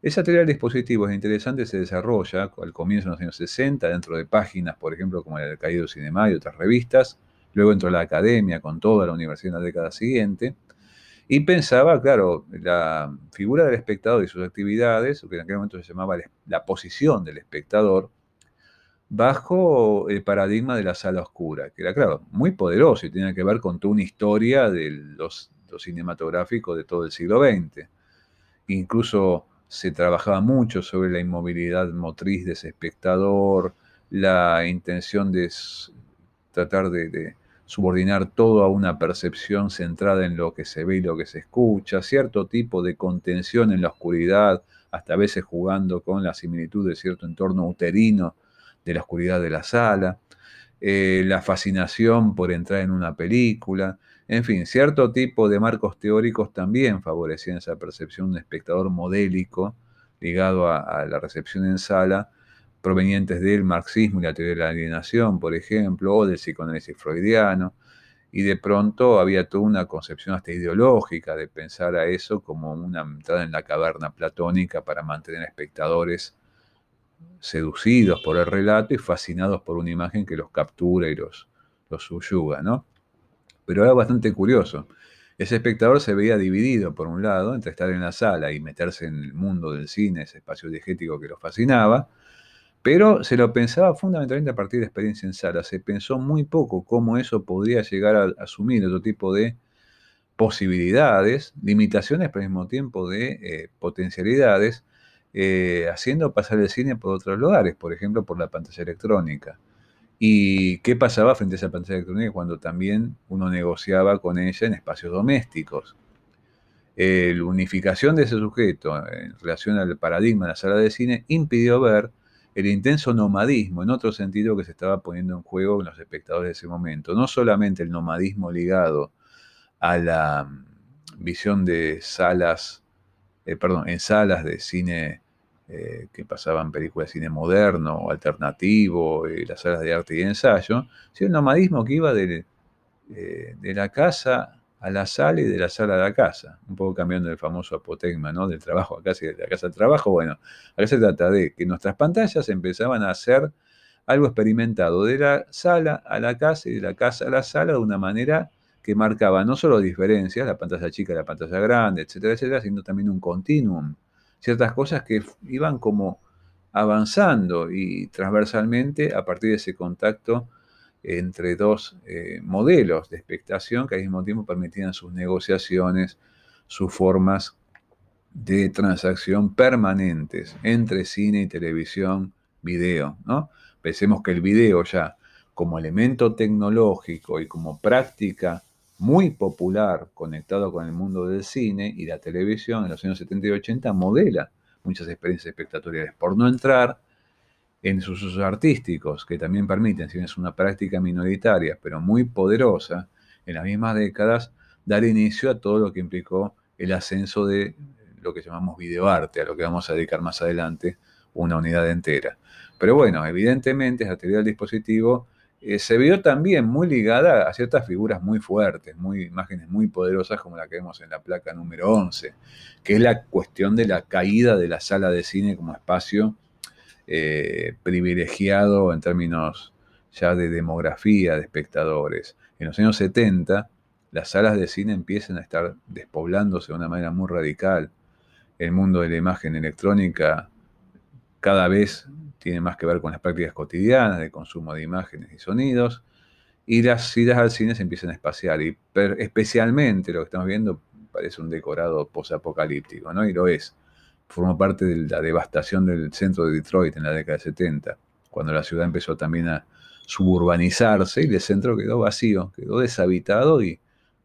Esa teoría del dispositivo es interesante, se desarrolla al comienzo de los años 60 dentro de páginas, por ejemplo, como el Caído Cinema y otras revistas, luego entró la academia con toda la universidad en la década siguiente, y pensaba, claro, la figura del espectador y sus actividades, que en aquel momento se llamaba la posición del espectador, bajo el paradigma de la sala oscura, que era, claro, muy poderoso y tenía que ver con toda una historia de los, cinematográficos de todo el siglo XX. Incluso se trabajaba mucho sobre la inmovilidad motriz de ese espectador, la intención de tratar de, subordinar todo a una percepción centrada en lo que se ve y lo que se escucha, cierto tipo de contención en la oscuridad, hasta a veces jugando con la similitud de cierto entorno uterino de la oscuridad de la sala, eh, la fascinación por entrar en una película, en fin, cierto tipo de marcos teóricos también favorecían esa percepción de un espectador modélico ligado a, la recepción en sala, provenientes del marxismo y la teoría de la alienación, por ejemplo, o del psicoanálisis freudiano, y de pronto había toda una concepción hasta ideológica de pensar a eso como una entrada en la caverna platónica para mantener espectadores seducidos por el relato y fascinados por una imagen que los captura y los, los subyuga, ¿no? pero era bastante curioso. Ese espectador se veía dividido, por un lado, entre estar en la sala y meterse en el mundo del cine, ese espacio diegético que lo fascinaba, pero se lo pensaba fundamentalmente a partir de experiencia en sala. Se pensó muy poco cómo eso podría llegar a asumir otro tipo de posibilidades, limitaciones, pero al mismo tiempo de eh, potencialidades, eh, haciendo pasar el cine por otros lugares, por ejemplo, por la pantalla electrónica. ¿Y qué pasaba frente a esa pantalla electrónica cuando también uno negociaba con ella en espacios domésticos? la unificación de ese sujeto en relación al paradigma de la sala de cine impidió ver el intenso nomadismo, en otro sentido que se estaba poniendo en juego en los espectadores de ese momento. No solamente el nomadismo ligado a la mm, visión de salas, eh, perdón, en salas de cine eh, que pasaban películas de cine moderno o alternativo, y las salas de arte y ensayo, sino el nomadismo que iba de, eh, de, la casa a la sala y de la sala a la casa, un poco cambiando el famoso apotegma, ¿no? Del trabajo a casa y de la casa al trabajo. Bueno, acá se trata de que nuestras pantallas empezaban a hacer algo experimentado de la sala a la casa y de la casa a la sala de una manera que marcaba no solo diferencias, la pantalla chica la pantalla grande, etcétera, etcétera, sino también un continuum ciertas cosas que iban como avanzando y transversalmente a partir de ese contacto entre dos eh, modelos de expectación que al mismo tiempo permitían sus negociaciones, sus formas de transacción permanentes entre cine y televisión, video. ¿no? Pensemos que el video ya como elemento tecnológico y como práctica muy popular conectado con el mundo del cine y la televisión en los años 70 y 80 modela muchas experiencias espectatoriales, por no entrar en sus usos artísticos, que también permiten, si es una práctica minoritaria, pero muy poderosa, en las mismas décadas, dar inicio a todo lo que implicó el ascenso de lo que llamamos videoarte, a lo que vamos a dedicar más adelante una unidad entera. Pero bueno, evidentemente esa teoría del dispositivo eh, se vio también muy ligada a ciertas figuras muy fuertes, muy, imágenes muy poderosas como la que vemos en la placa número 11, que es la cuestión de la caída de la sala de cine como espacio eh, privilegiado en términos ya de demografía de espectadores. En los años 70, las salas de cine empiezan a estar despoblándose de una manera muy radical. El mundo de la imagen electrónica cada vez tiene más que ver con las prácticas cotidianas de consumo de imágenes y sonidos, y las idas al cine se empiezan a espaciar, y especialmente lo que estamos viendo parece un decorado posapocalíptico, ¿no? Y lo es. Forma parte de la devastación del centro de Detroit en la década de 70, cuando la ciudad empezó también a suburbanizarse y el centro quedó vacío, quedó deshabitado y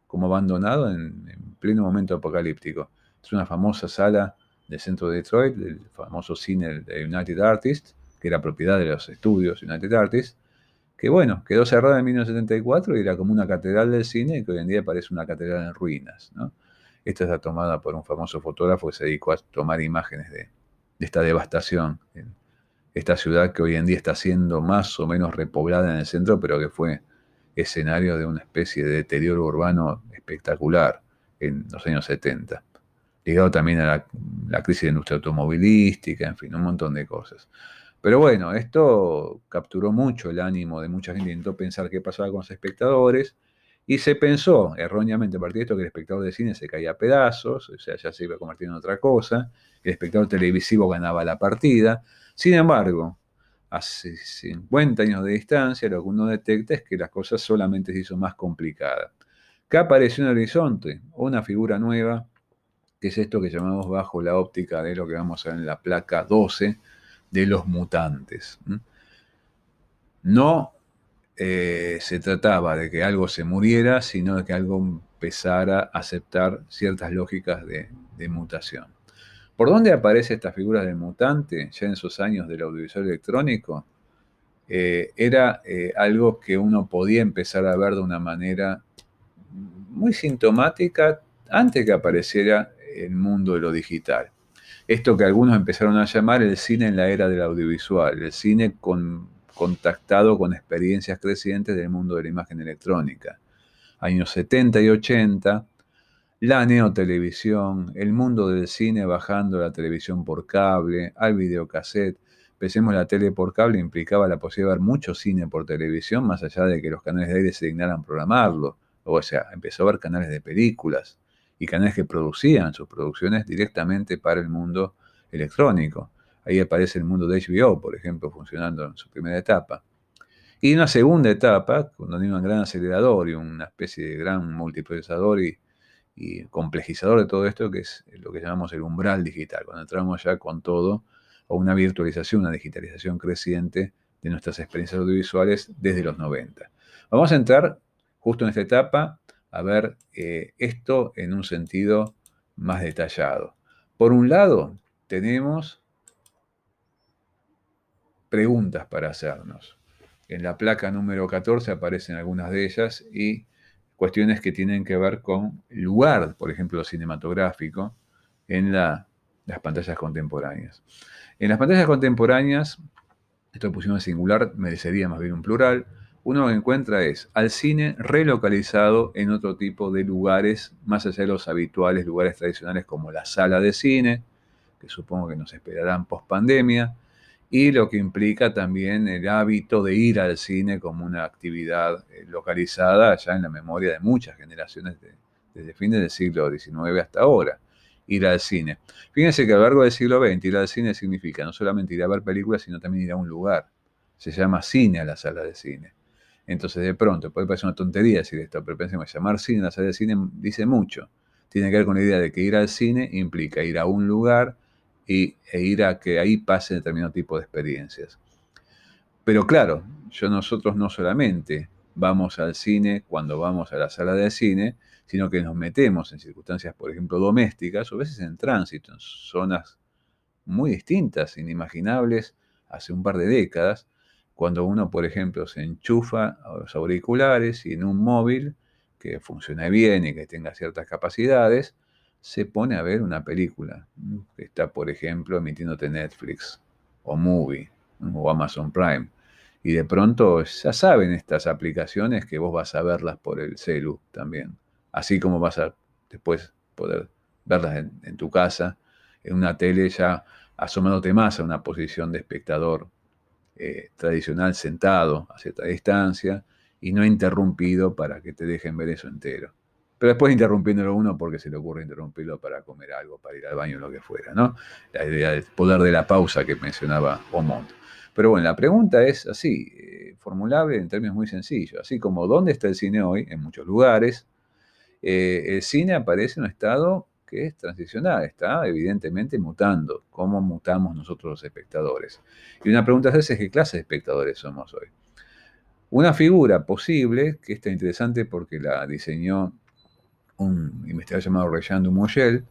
como abandonado en, en pleno momento apocalíptico. Es una famosa sala del centro de Detroit, el famoso cine de United Artists, que era propiedad de los estudios United Artists, que bueno, quedó cerrada en 1974 y era como una catedral del cine que hoy en día parece una catedral en ruinas. ¿no? Esta está tomada por un famoso fotógrafo que se dedicó a tomar imágenes de, esta devastación en esta ciudad que hoy en día está siendo más o menos repoblada en el centro, pero que fue escenario de una especie de deterioro urbano espectacular en los años 70 ligado también a la, la, crisis de industria automovilística, en fin, un montón de cosas. Pero bueno, esto capturó mucho el ánimo de mucha gente, intentó pensar qué pasaba con los espectadores, y se pensó erróneamente a partir de esto que el espectador de cine se caía a pedazos, o sea, ya se iba convirtiendo en otra cosa, que el espectador televisivo ganaba la partida. Sin embargo, hace 50 años de distancia, lo que uno detecta es que las cosas solamente se hizo más complicadas. ¿Qué apareció el horizonte? Una figura nueva, que es esto que llamamos bajo la óptica de lo que vamos a ver en la placa 12, de los mutantes. No eh, se trataba de que algo se muriera, sino de que algo empezara a aceptar ciertas lógicas de, mutación. ¿Por dónde aparece esta figura del mutante ya en esos años del audiovisual electrónico? Eh, era eh, algo que uno podía empezar a ver de una manera muy sintomática antes que apareciera el mundo de lo digital esto que algunos empezaron a llamar el cine en la era del audiovisual, el cine con, contactado con experiencias crecientes del mundo de la imagen electrónica. Años 70 y 80, la neotelevisión, el mundo del cine bajando la televisión por cable, al videocassette. Pensemos la tele por cable implicaba la posibilidad de ver mucho cine por televisión, más allá de que los canales de aire se dignaran programarlo. O sea, empezó a ver canales de películas y canales que producían sus producciones directamente para el mundo electrónico. Ahí aparece el mundo de HBO, por ejemplo, funcionando en su primera etapa. Y una segunda etapa, cuando tiene un gran acelerador y una especie de gran multiprocesador y, complejizador de todo esto, que es lo que llamamos el umbral digital, cuando entramos ya con todo a una virtualización, una digitalización creciente de nuestras experiencias audiovisuales desde los 90. Vamos a entrar justo en esta etapa a ver eh, esto en un sentido más detallado. Por un lado, tenemos preguntas para hacernos. En la placa número 14 aparecen algunas de ellas y cuestiones que tienen que ver con lugar, por ejemplo, cinematográfico, en las pantallas contemporáneas. En las pantallas contemporáneas, esto pusimos en singular, merecería más bien un plural, uno encuentra es al cine relocalizado en otro tipo de lugares, más allá de los habituales lugares tradicionales como la sala de cine, que supongo que nos esperarán post pandemia, y lo que implica también el hábito de ir al cine como una actividad eh, localizada ya en la memoria de muchas generaciones desde fines del siglo XIX hasta ahora. Ir al cine. Fíjense que a lo largo del siglo XX ir al cine significa no solamente ir a ver películas, sino también ir a un lugar. Se llama cine a la sala de cine. Entonces, de pronto, puede parecer una tontería decir esto, pero pensemos, llamar cine la sala de cine dice mucho. Tiene que ver con la idea de que ir al cine implica ir a un lugar y, e ir a que ahí pase determinado tipo de experiencias. Pero claro, yo nosotros no solamente vamos al cine cuando vamos a la sala de cine, sino que nos metemos en circunstancias, por ejemplo, domésticas o a veces en tránsito, en zonas muy distintas, inimaginables hace un par de décadas, cuando uno, por ejemplo, se enchufa a los auriculares y en un móvil que funcione bien y que tenga ciertas capacidades, se pone a ver una película que está, por ejemplo, emitiéndote Netflix o Movie o Amazon Prime. Y de pronto ya saben estas aplicaciones que vos vas a verlas por el celu también. Así como vas a después poder verlas en, tu casa, en una tele ya asomándote más a una posición de espectador eh, tradicional sentado a cierta distancia y no interrumpido para que te dejen ver eso entero. Pero después interrumpiéndolo uno porque se le ocurre interrumpirlo para comer algo, para ir al baño, lo que fuera, ¿no? La idea del poder de la pausa que mencionaba Omont. Pero bueno, la pregunta es así, eh, formulable en términos muy sencillos. Así como ¿dónde está el cine hoy? En muchos lugares. Eh, el cine aparece en un estado que es transicional, está evidentemente mutando. ¿Cómo mutamos nosotros los espectadores? Y una pregunta es, ¿qué clase de espectadores somos hoy? Una figura posible, que está interesante porque la diseñó un investigador llamado Rejan Dumoyel,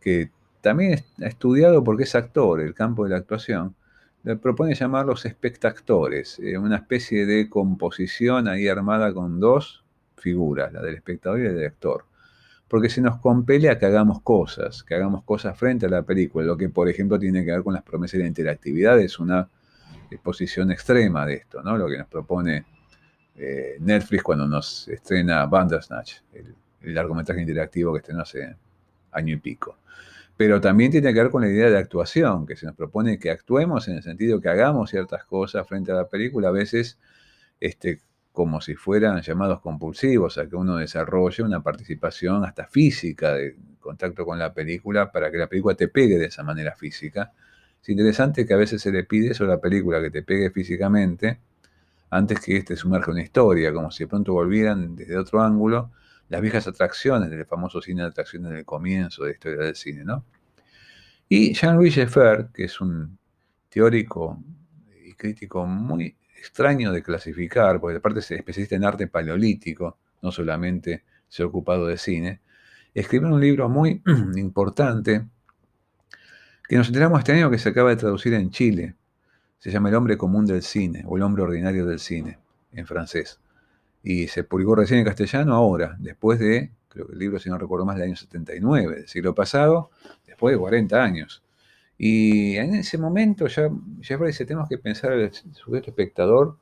que también ha estudiado porque es actor, el campo de la actuación, le propone llamarlos espectactores, eh, una especie de composición ahí armada con dos figuras, la del espectador y la del actor. Porque se nos compele a que hagamos cosas, que hagamos cosas frente a la película, lo que por ejemplo tiene que ver con las promesas de interactividad, es una exposición extrema de esto, ¿no? Lo que nos propone eh, Netflix cuando nos estrena Bandersnatch, el, el largometraje interactivo que estrenó hace año y pico pero también tiene que ver con la idea de actuación, que se nos propone que actuemos en el sentido que hagamos ciertas cosas frente a la película, a veces este, como si fueran llamados compulsivos, a que uno desarrolle una participación hasta física de contacto con la película para que la película te pegue de esa manera física. Es interesante que a veces se le pide eso a la película, que te pegue físicamente, antes que este sumerja una historia, como si de pronto volvieran desde otro ángulo las viejas atracciones del famoso cine de atracciones del comienzo de la historia del cine, ¿no? Y Jean-Louis Jeffer, que es un teórico y crítico muy extraño de clasificar, porque aparte es especialista en arte paleolítico, no solamente se ha ocupado de cine, escribió un libro muy [CLEARS THROAT] importante que nos enteramos este año que se acaba de traducir en Chile. Se llama El hombre común del cine o El hombre ordinario del cine en francés y se publicó recién en castellano ahora, después de, creo que el libro, si no recuerdo más, del año 79, del siglo pasado, después de 40 años. Y en ese momento ya, ya dice, tenemos que pensar al sujeto espectador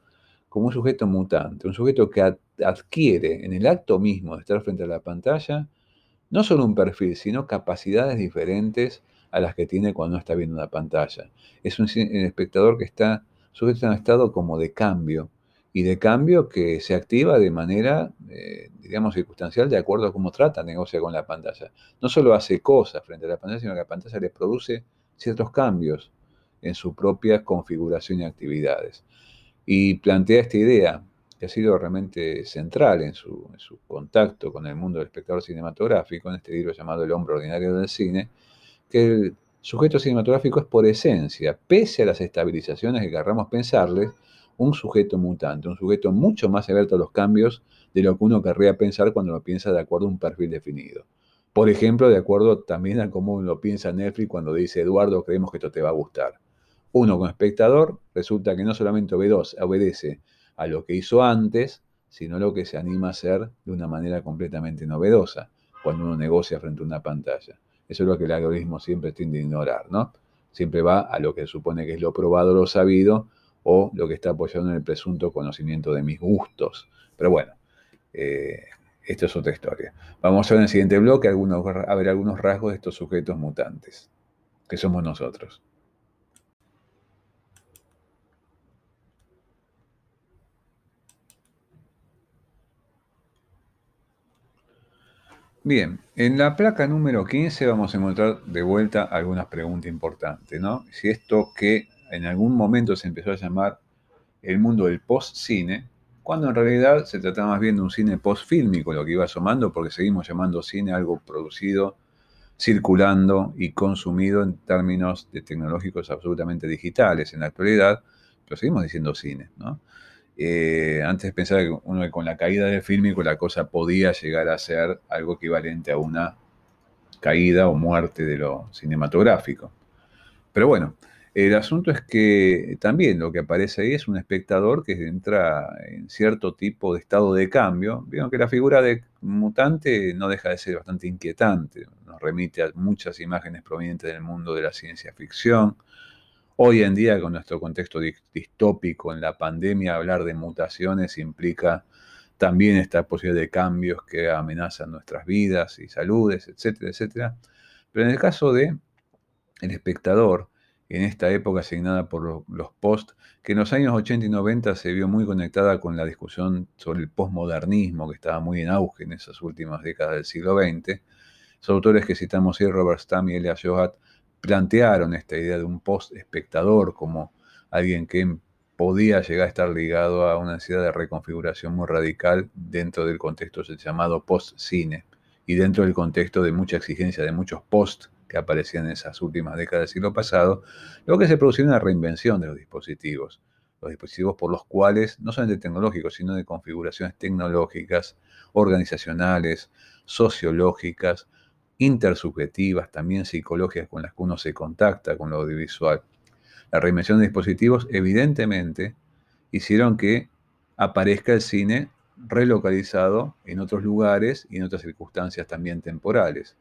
como un sujeto mutante, un sujeto que adquiere en el acto mismo de estar frente a la pantalla, no solo un perfil, sino capacidades diferentes a las que tiene cuando está viendo una pantalla. Es un, espectador que está sujeto a un estado como de cambio, y de cambio que se activa de manera, eh, digamos, circunstancial de acuerdo a cómo trata, negocia con la pantalla. No solo hace cosas frente a la pantalla, sino que la pantalla le produce ciertos cambios en su propia configuración y actividades. Y plantea esta idea, que ha sido realmente central en su, contacto con el mundo del espectador cinematográfico, en este libro llamado El hombre ordinario del cine, que el sujeto cinematográfico es por esencia, pese a las estabilizaciones que querramos pensarles, un sujeto mutante, un sujeto mucho más abierto a los cambios de lo que uno querría pensar cuando lo piensa de acuerdo a un perfil definido. Por ejemplo, de acuerdo también a cómo lo piensa Netflix cuando dice, Eduardo, creemos que esto te va a gustar. Uno como espectador resulta que no solamente obedece a lo que hizo antes, sino lo que se anima a hacer de una manera completamente novedosa cuando uno negocia frente a una pantalla. Eso es lo que el algoritmo siempre tiende a ignorar, ¿no? Siempre va a lo que supone que es lo probado, lo sabido, o lo que está apoyado en el presunto conocimiento de mis gustos. Pero bueno, eh, esto es otra historia. Vamos a ver en el siguiente bloque algunos, a ver algunos rasgos de estos sujetos mutantes, que somos nosotros. Bien, en la placa número 15 vamos a encontrar de vuelta algunas preguntas importantes, ¿no? Si esto que en algún momento se empezó a llamar el mundo del post-cine, cuando en realidad se trataba más bien de un cine post-fílmico, lo que iba asomando, porque seguimos llamando cine algo producido, circulando y consumido en términos de tecnológicos absolutamente digitales en la actualidad, pero seguimos diciendo cine, ¿no? Eh, antes pensaba que uno con la caída del fílmico la cosa podía llegar a ser algo equivalente a una caída o muerte de lo cinematográfico. Pero bueno, el asunto es que también lo que aparece ahí es un espectador que entra en cierto tipo de estado de cambio. Vieron que la figura de mutante no deja de ser bastante inquietante. Nos remite a muchas imágenes provenientes del mundo de la ciencia ficción Hoy en día, con nuestro contexto distópico en la pandemia, hablar de mutaciones implica también esta posibilidad de cambios que amenazan nuestras vidas y saludes, etcétera, etcétera. Pero en el caso de el espectador, en esta época asignada por los post, que en los años 80 y 90 se vio muy conectada con la discusión sobre el postmodernismo, que estaba muy en auge en esas últimas décadas del siglo XX. Los autores que citamos hoy, Robert Stamm y Elia Johat, plantearon esta idea de un post-espectador como alguien que podía llegar a estar ligado a una necesidad de reconfiguración muy radical dentro del contexto llamado post-cine y dentro del contexto de mucha exigencia de muchos post que aparecían en esas últimas décadas del siglo pasado, luego que se produjo una reinvención de los dispositivos, los dispositivos por los cuales, no solamente tecnológicos, sino de configuraciones tecnológicas, organizacionales, sociológicas, intersubjetivas, también psicológicas con las que uno se contacta con lo audiovisual. La reinvención de dispositivos evidentemente hicieron que aparezca el cine relocalizado en otros lugares y en otras circunstancias también temporales.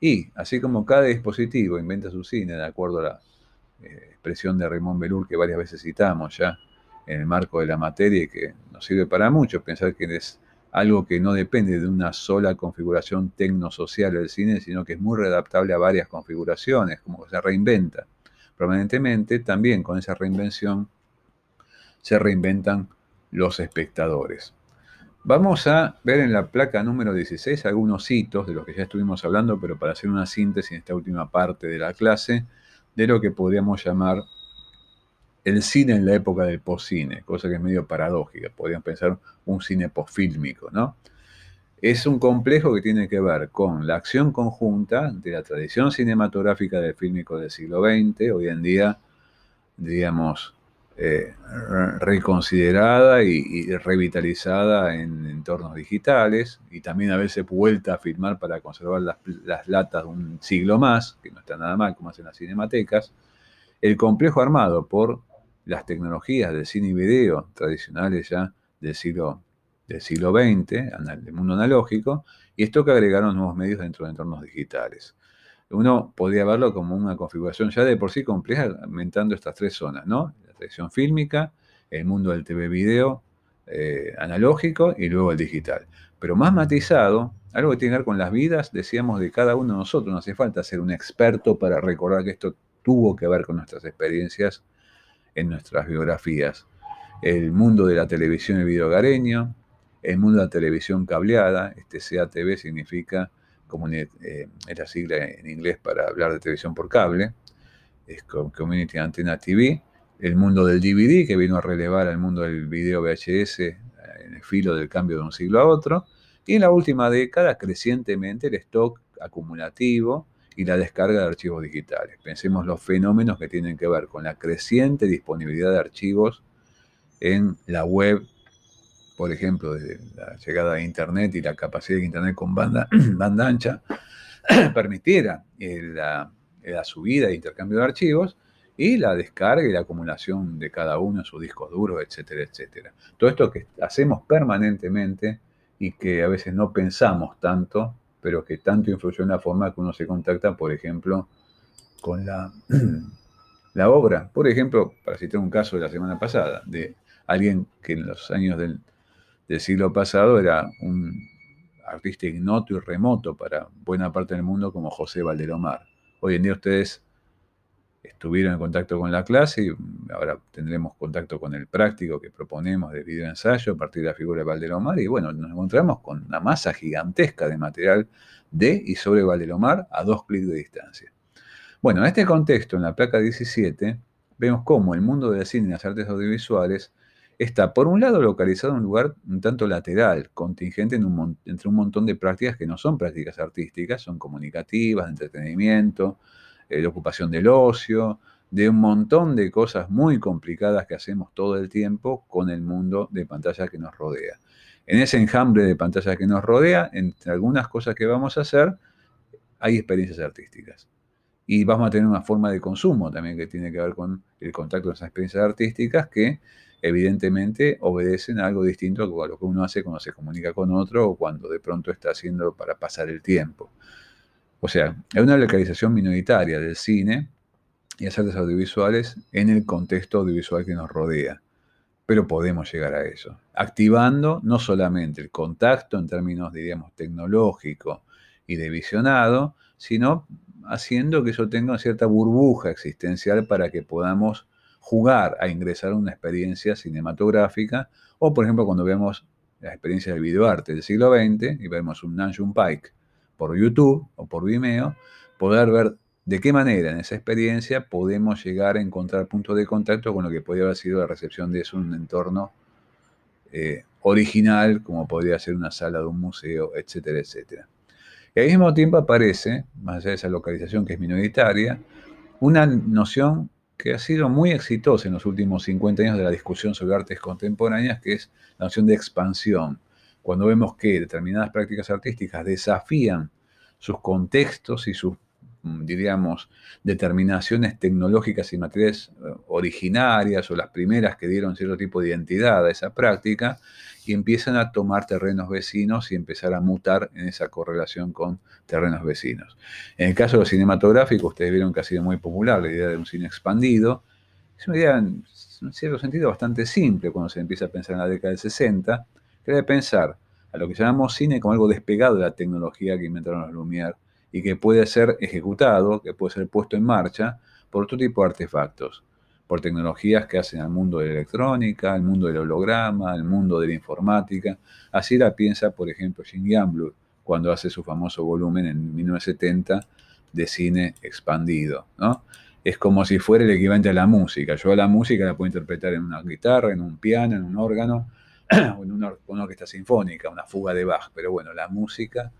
Y así como cada dispositivo inventa su cine de acuerdo a la eh, expresión de Raymond Belur que varias veces citamos ya en el marco de la materia y que nos sirve para mucho, pensar que es algo que no depende de una sola configuración tecnosocial del cine, sino que es muy readaptable a varias configuraciones, como que se reinventa permanentemente, también con esa reinvención se reinventan los espectadores. Vamos a ver en la placa número 16 algunos hitos de los que ya estuvimos hablando, pero para hacer una síntesis en esta última parte de la clase, de lo que podríamos llamar el cine en la época del postcine, cosa que es medio paradójica, podrían pensar un cine postfílmico, ¿no? Es un complejo que tiene que ver con la acción conjunta de la tradición cinematográfica del fílmico del siglo XX, hoy en día, digamos, eh, reconsiderada y, revitalizada en entornos digitales y también a veces vuelta a filmar para conservar las, latas de un siglo más, que no está nada mal como hacen las cinematecas, el complejo armado por las tecnologías del cine y video tradicionales ya del siglo, del siglo XX, del mundo analógico, y esto que agregaron nuevos medios dentro de entornos digitales. Uno podría verlo como una configuración ya de por sí compleja, aumentando estas tres zonas, ¿no? La tradición fílmica, el mundo del TV video eh, analógico y luego el digital. Pero más matizado, algo que tiene que ver con las vidas, decíamos, de cada uno de nosotros. No hace falta ser un experto para recordar que esto tuvo que ver con nuestras experiencias en nuestras biografías. El mundo de la televisión y video hogareño, el mundo de la televisión cableada, este CATV significa, como eh, es la sigla en inglés para hablar de televisión por cable, es Community Antenna TV, el mundo del DVD, que vino a relevar al mundo del video VHS eh, en el filo del cambio de un siglo a otro, y en la última década crecientemente el stock acumulativo y la descarga de archivos digitales. Pensemos los fenómenos que tienen que ver con la creciente disponibilidad de archivos en la web, por ejemplo, desde la llegada de Internet y la capacidad de Internet con banda, [CLEARS THROAT] ancha, [CLEARS THROAT] permitiera la, la subida e intercambio de archivos y la descarga y la acumulación de cada uno sus discos duros, etcétera, etcétera. Todo esto que hacemos permanentemente y que a veces no pensamos tanto pero que tanto influyó en la forma que uno se contacta, por ejemplo, con la, [CLEARS THROAT] la obra. Por ejemplo, para citar un caso de la semana pasada, de alguien que en los años del, siglo pasado era un artista ignoto y remoto para buena parte del mundo como José Valderomar. Hoy en día ustedes estuvieron en contacto con la clase y ahora tendremos contacto con el práctico que proponemos de video ensayo a partir de la figura de Valdelomar y bueno, nos encontramos con una masa gigantesca de material de y sobre Valdelomar a dos clics de distancia. Bueno, en este contexto, en la placa 17, vemos cómo el mundo del cine y las artes audiovisuales está, por un lado, localizado en un lugar un tanto lateral, contingente entre un montón de prácticas que no son prácticas artísticas, son comunicativas, de entretenimiento, eh, de ocupación del ocio, de un montón de cosas muy complicadas que hacemos todo el tiempo con el mundo de pantalla que nos rodea. En ese enjambre de pantallas que nos rodea, entre algunas cosas que vamos a hacer, hay experiencias artísticas. Y vamos a tener una forma de consumo también que tiene que ver con el contacto con esas experiencias artísticas que evidentemente obedecen a algo distinto a lo que uno hace cuando se comunica con otro o cuando de pronto está haciendo para pasar el tiempo. O sea, hay una localización minoritaria del cine y las artes audiovisuales en el contexto audiovisual que nos rodea. Pero podemos llegar a eso, activando no solamente el contacto en términos, diríamos, tecnológico y de visionado, sino haciendo que eso tenga cierta burbuja existencial para que podamos jugar a ingresar a una experiencia cinematográfica, o por ejemplo cuando vemos la experiencia del videoarte del siglo XX y vemos un Nanjun Pike por YouTube o por Vimeo, poder ver de qué manera en esa experiencia podemos llegar a encontrar puntos de contacto con lo que podría haber sido la recepción de eso en un entorno eh, original, como podría ser una sala de un museo, etcétera, etcétera. Y al mismo tiempo aparece, más allá de esa localización que es minoritaria, una noción que ha sido muy exitosa en los últimos 50 años de la discusión sobre artes contemporáneas, que es la noción de expansión. Cuando vemos que determinadas prácticas artísticas desafían sus contextos y sus Mm, diríamos, determinaciones tecnológicas y materiales eh, originarias o las primeras que dieron cierto tipo de identidad a esa práctica y empiezan a tomar terrenos vecinos y empezar a mutar en esa correlación con terrenos vecinos. En el caso de lo cinematográfico, ustedes vieron que ha sido muy popular la idea de un cine expandido. Es una idea en cierto sentido bastante simple cuando se empieza a pensar en la década del 60, que debe pensar a lo que llamamos cine como algo despegado de la tecnología que inventaron los Lumière y que puede ser ejecutado, que puede ser puesto en marcha por otro tipo de artefactos, por tecnologías que hacen al mundo de la electrónica, al mundo del holograma, al mundo de la informática. Así la piensa, por ejemplo, Jim Gamblur cuando hace su famoso volumen en 1970 de cine expandido. ¿no? Es como si fuera el equivalente a la música. Yo la música la puedo interpretar en una guitarra, en un piano, en un órgano, en una, orquesta sinfónica, una fuga de Bach. Pero bueno, la música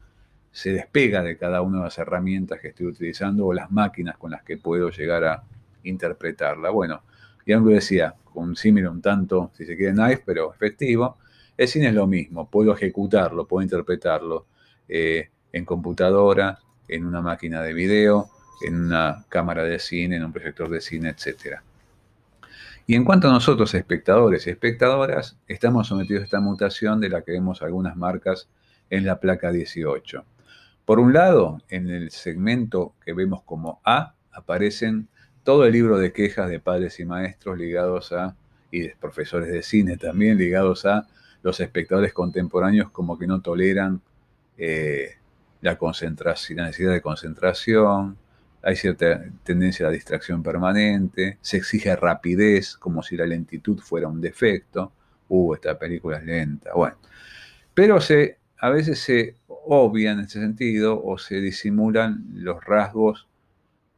se despega de cada una de las herramientas que estoy utilizando o las máquinas con las que puedo llegar a interpretarla. Bueno, ya lo decía, con un símil un tanto, si se quiere, nice, pero efectivo. El cine es lo mismo, puedo ejecutarlo, puedo interpretarlo eh, en computadora, en una máquina de video, en una cámara de cine, en un proyector de cine, etc. Y en cuanto a nosotros, espectadores y espectadoras, estamos sometidos a esta mutación de la que vemos algunas marcas en la placa 18. Por un lado, en el segmento que vemos como A, aparecen todo el libro de quejas de padres y maestros ligados a, y de profesores de cine también, ligados a los espectadores contemporáneos como que no toleran eh, la, concentración, la necesidad de concentración, hay cierta tendencia a la distracción permanente, se exige rapidez, como si la lentitud fuera un defecto, uh, esta película es lenta, bueno. Pero se, a veces se obvia en ese sentido o se disimulan los rasgos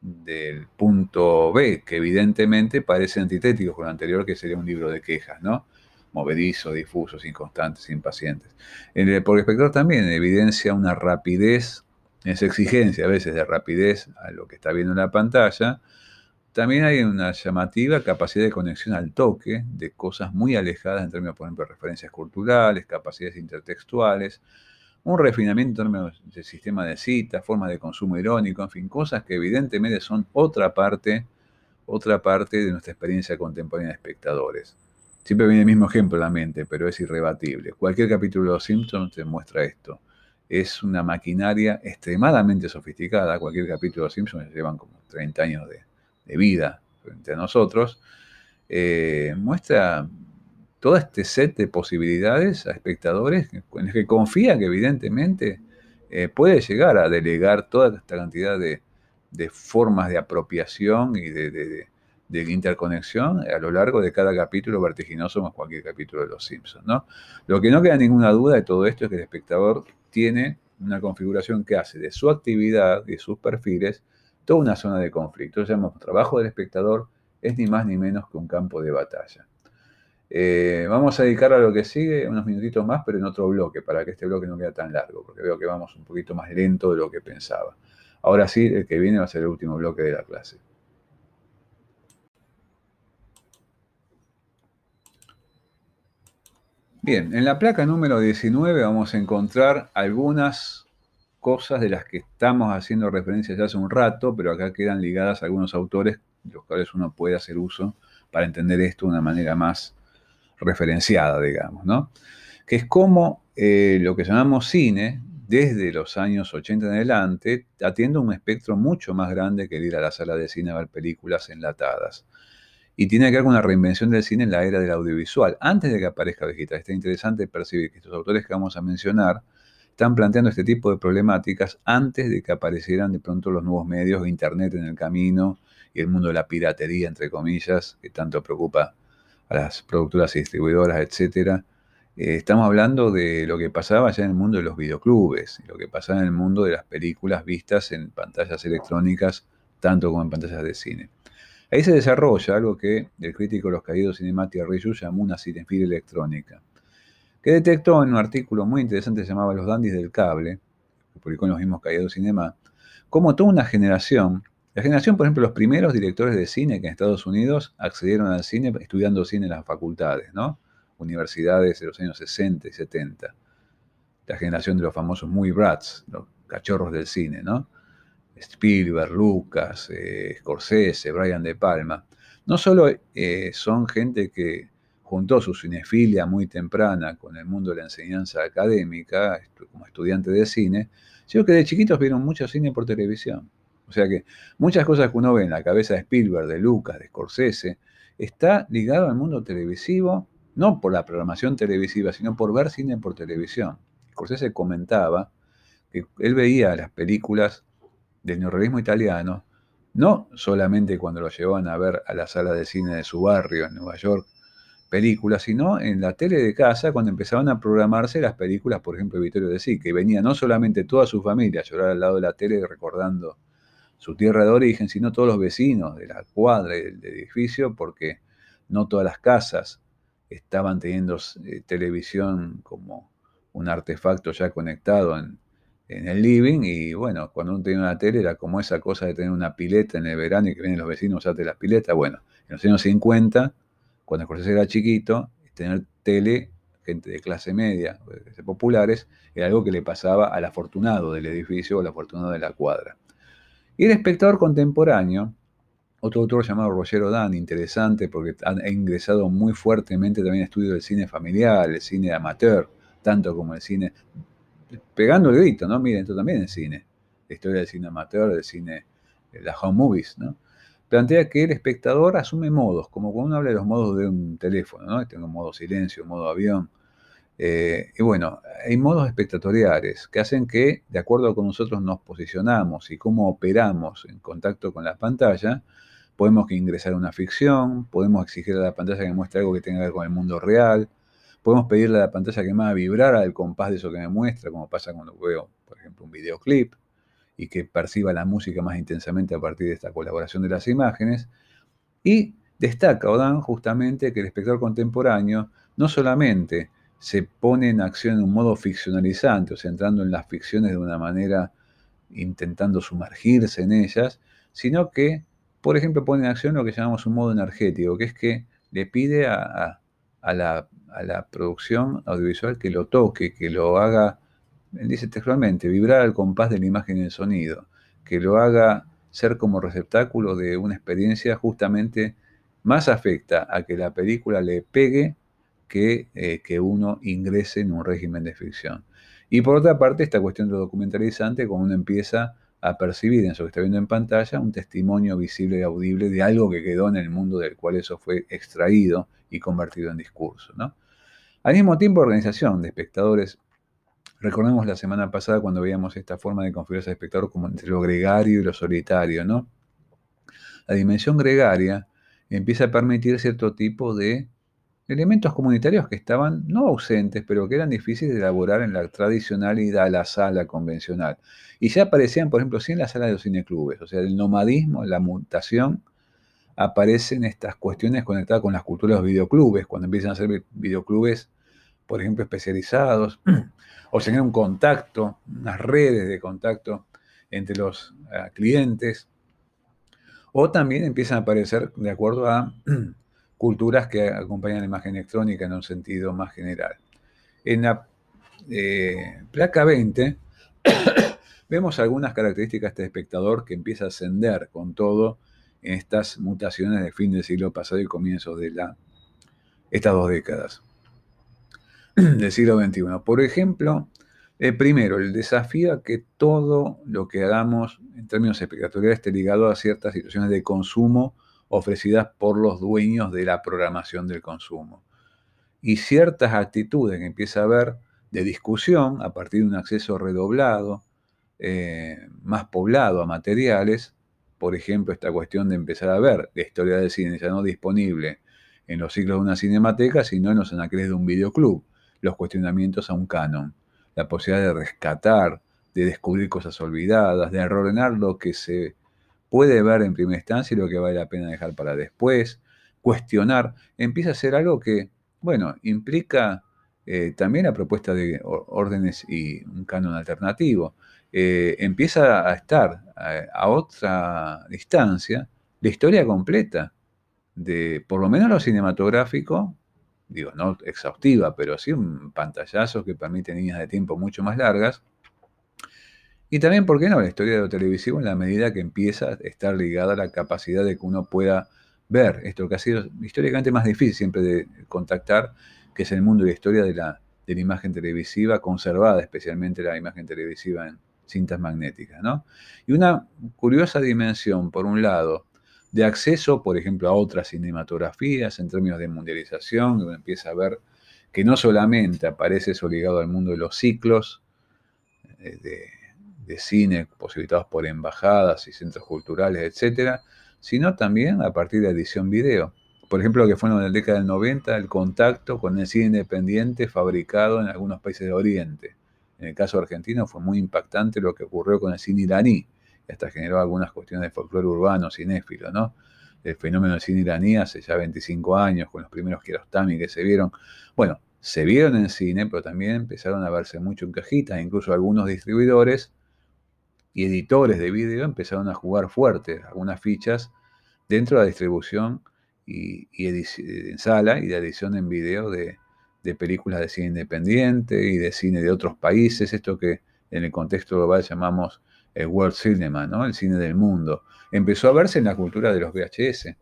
del punto B, que evidentemente parecen antitéticos con lo anterior, que sería un libro de quejas, ¿no? Movedizo, difusos, inconstantes, impacientes. El, el espectador también evidencia una rapidez, esa exigencia a veces de rapidez a lo que está viendo en la pantalla. También hay una llamativa capacidad de conexión al toque de cosas muy alejadas en términos, por ejemplo, de referencias culturales, capacidades intertextuales, un refinamiento en términos del sistema de citas, formas de consumo irónico, en fin, cosas que evidentemente son otra parte, otra parte de nuestra experiencia contemporánea de espectadores. Siempre viene el mismo ejemplo a la mente, pero es irrebatible. Cualquier capítulo de Los Simpsons te muestra esto. Es una maquinaria extremadamente sofisticada. Cualquier capítulo de Los llevan como 30 años de, vida frente a nosotros. Eh, muestra todo este set de posibilidades a espectadores en los que confía que evidentemente eh, puede llegar a delegar toda esta cantidad de, formas de apropiación y de, interconexión a lo largo de cada capítulo vertiginoso más cualquier capítulo de Los Simpsons. ¿no? Lo que no queda ninguna duda de todo esto es que el espectador tiene una configuración que hace de su actividad y de sus perfiles toda una zona de conflicto. Llamamos trabajo del espectador, es ni más ni menos que un campo de batalla. Eh, vamos a dedicar a lo que sigue unos minutitos más, pero en otro bloque, para que este bloque no quede tan largo, porque veo que vamos un poquito más lento de lo que pensaba. Ahora sí, el que viene va a ser el último bloque de la clase. Bien, en la placa número 19 vamos a encontrar algunas cosas de las que estamos haciendo referencia ya hace un rato, pero acá quedan ligadas a algunos autores, de los cuales uno puede hacer uso para entender esto de una manera más referenciada, digamos, ¿no? Que es como eh, lo que llamamos cine, desde los años 80 en adelante, atiende un espectro mucho más grande que el ir a la sala de cine a ver películas enlatadas. Y tiene que ver con una reinvención del cine en la era del audiovisual, antes de que aparezca digital. Está interesante percibir que estos autores que vamos a mencionar están planteando este tipo de problemáticas antes de que aparecieran de pronto los nuevos medios, Internet en el camino y el mundo de la piratería, entre comillas, que tanto preocupa a las productoras y distribuidoras, etc. Eh, estamos hablando de lo que pasaba ya en el mundo de los videoclubes, lo que pasaba en el mundo de las películas vistas en pantallas electrónicas, tanto como en pantallas de cine. Ahí se desarrolla algo que el crítico de los caídos Cinemati Riyu llamó una cinefilia electrónica que detectó en un artículo muy interesante que se llamaba Los Dandis del Cable, que publicó en los mismos Caídos Cinema, como toda una generación, la generación, por ejemplo, los primeros directores de cine que en Estados Unidos accedieron al cine estudiando cine en las facultades, ¿no? Universidades de los años 60 y 70. La generación de los famosos muy brats, los cachorros del cine, ¿no? Spielberg, Lucas, eh, Scorsese, Brian De Palma. No solo eh, son gente que juntó su cinefilia muy temprana con el mundo de la enseñanza académica, como estudiante de cine, sino que de chiquitos vieron mucho cine por televisión. O sea que muchas cosas que uno ve en la cabeza de Spielberg, de Lucas, de Scorsese, está ligado al mundo televisivo, no por la programación televisiva, sino por ver cine por televisión. Scorsese comentaba que él veía las películas del neorrealismo italiano, no solamente cuando lo llevaban a ver a la sala de cine de su barrio en Nueva York, películas, sino en la tele de casa cuando empezaban a programarse las películas, por ejemplo, Vittorio de Sí, que venía no solamente toda su familia a llorar al lado de la tele recordando su tierra de origen, sino todos los vecinos de la cuadra y del edificio, porque no todas las casas estaban teniendo eh, televisión como un artefacto ya conectado en, en, el living y bueno, cuando uno tenía una tele era como esa cosa de tener una pileta en el verano y que vienen los vecinos a usarte la pileta. Bueno, en los años 50 cuando Scorsese era chiquito, tener tele, gente de clase media, populares, era algo que le pasaba al afortunado del edificio o al afortunado de la cuadra. Y el espectador contemporáneo, otro autor llamado Roger Dan, interesante porque ha ingresado muy fuertemente también a estudio del cine familiar, el cine amateur, tanto como el cine, pegando el grito, ¿no? Miren, esto también es cine, la historia del cine amateur, del cine, de las home movies, ¿no? plantea que el espectador asume modos, como cuando uno habla de los modos de un teléfono, ¿no? Tengo modo silencio, modo avión. Eh, y bueno, hay modos espectatoriales que hacen que, de acuerdo a cómo nosotros nos posicionamos y cómo operamos en contacto con la pantalla, podemos ingresar a una ficción, podemos exigir a la pantalla que muestre algo que tenga que ver con el mundo real, podemos pedirle a la pantalla que me haga vibrar al compás de eso que me muestra, como pasa cuando veo, por ejemplo, un videoclip y que perciba la música más intensamente a partir de esta colaboración de las imágenes. Y destaca Odan justamente que el espectador contemporáneo no solamente se pone en acción en un modo ficcionalizante, o sea, entrando en las ficciones de una manera intentando sumergirse en ellas, sino que, por ejemplo, pone en acción lo que llamamos un modo energético, que es que le pide a, la, a la producción audiovisual que lo toque, que lo haga él dice textualmente, vibrar al compás de la imagen y el sonido, que lo haga ser como receptáculo de una experiencia justamente más afecta a que la película le pegue que eh, que uno ingrese en un régimen de ficción. Y por otra parte, esta cuestión de lo documentalizante, cuando uno empieza a percibir en eso que está viendo en pantalla un testimonio visible y audible de algo que quedó en el mundo del cual eso fue extraído y convertido en discurso. ¿no? Al mismo tiempo, organización de espectadores Recordemos la semana pasada cuando veíamos esta forma de configurarse al espectador como entre lo gregario y lo solitario, ¿no? La dimensión gregaria empieza a permitir cierto tipo de elementos comunitarios que estaban no ausentes, pero que eran difíciles de elaborar en la tradicionalidad de la sala convencional. Y ya aparecían, por ejemplo, sí en la sala de los cineclubes, o sea, el nomadismo, la mutación, aparecen estas cuestiones conectadas con las culturas de los videoclubes, cuando empiezan a ser videoclubes, por ejemplo, especializados, [CLEARS THROAT] o tener un contacto, unas redes de contacto entre los eh, clientes, o también empiezan a aparecer de acuerdo a [CLEARS THROAT] culturas que acompañan la imagen electrónica en un sentido más general. En la eh, placa 20 [COUGHS] vemos algunas características de este espectador que empieza a ascender con todo en estas mutaciones de fin del siglo pasado y comienzos de la, estas dos décadas. [COUGHS] del siglo XXI. Por ejemplo, Eh, primero, el desafío a que todo lo que hagamos en términos espectaculares esté ligado a ciertas situaciones de consumo ofrecidas por los dueños de la programación del consumo. Y ciertas actitudes que empieza a haber de discusión a partir de un acceso redoblado, eh, más poblado a materiales, por ejemplo, esta cuestión de empezar a ver la historia del cine ya no disponible en los ciclos de una cinemateca, sino en los anaqueles de un videoclub, los cuestionamientos a un canon. La posibilidad de rescatar, de descubrir cosas olvidadas, de reordenar lo que se puede ver en primera instancia lo que vale la pena dejar para después, cuestionar, empieza a ser algo que, bueno, implica eh, también la propuesta de órdenes y un canon alternativo. Eh, empieza a estar a, otra distancia la historia completa de, por lo menos lo cinematográfico, digo, no exhaustiva, pero sí un pantallazo que permite líneas de tiempo mucho más largas. Y también, ¿por qué no? La historia de lo televisivo en la medida que empieza a estar ligada a la capacidad de que uno pueda ver esto que ha sido históricamente más difícil siempre de contactar, que es el mundo de la historia de la, de la imagen televisiva, conservada especialmente la imagen televisiva en cintas magnéticas. ¿no? Y una curiosa dimensión, por un lado, de acceso, por ejemplo, a otras cinematografías en términos de mundialización, uno empieza a ver que no solamente aparece eso ligado al mundo de los ciclos eh, de, cine posibilitados por embajadas y centros culturales, etcétera, sino también a partir de edición video. Por ejemplo, lo que fue en la década del 90, el contacto con el cine independiente fabricado en algunos países de Oriente. En el caso argentino fue muy impactante lo que ocurrió con el cine iraní, hasta generó algunas cuestiones de folclore urbano, cinéfilo, ¿no? El fenómeno del cine iraní hace ya 25 años, con los primeros Kiarostami que se vieron. Bueno, se vieron en cine, pero también empezaron a verse mucho en cajitas, incluso algunos distribuidores y editores de vídeo empezaron a jugar fuerte algunas fichas dentro de la distribución y, en sala y de edición en video de, películas de cine independiente y de cine de otros países, esto que en el contexto global llamamos el World Cinema, ¿no? el cine del mundo. Empezó a verse en la cultura de los VHS,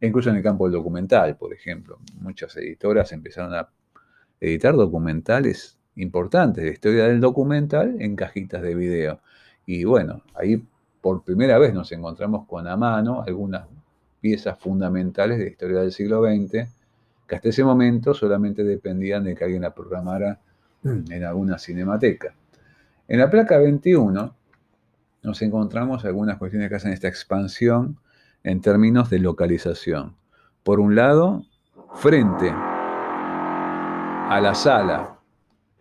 incluso en el campo del documental, por ejemplo. Muchas editoras empezaron a editar documentales importantes de historia del documental en cajitas de video. Y bueno, ahí por primera vez nos encontramos con a mano algunas piezas fundamentales de historia del siglo XX, que hasta ese momento solamente dependían de que alguien la programara en alguna cinemateca. En la placa 21 nos encontramos algunas cuestiones que hacen esta expansión en términos de localización. Por un lado, frente a la sala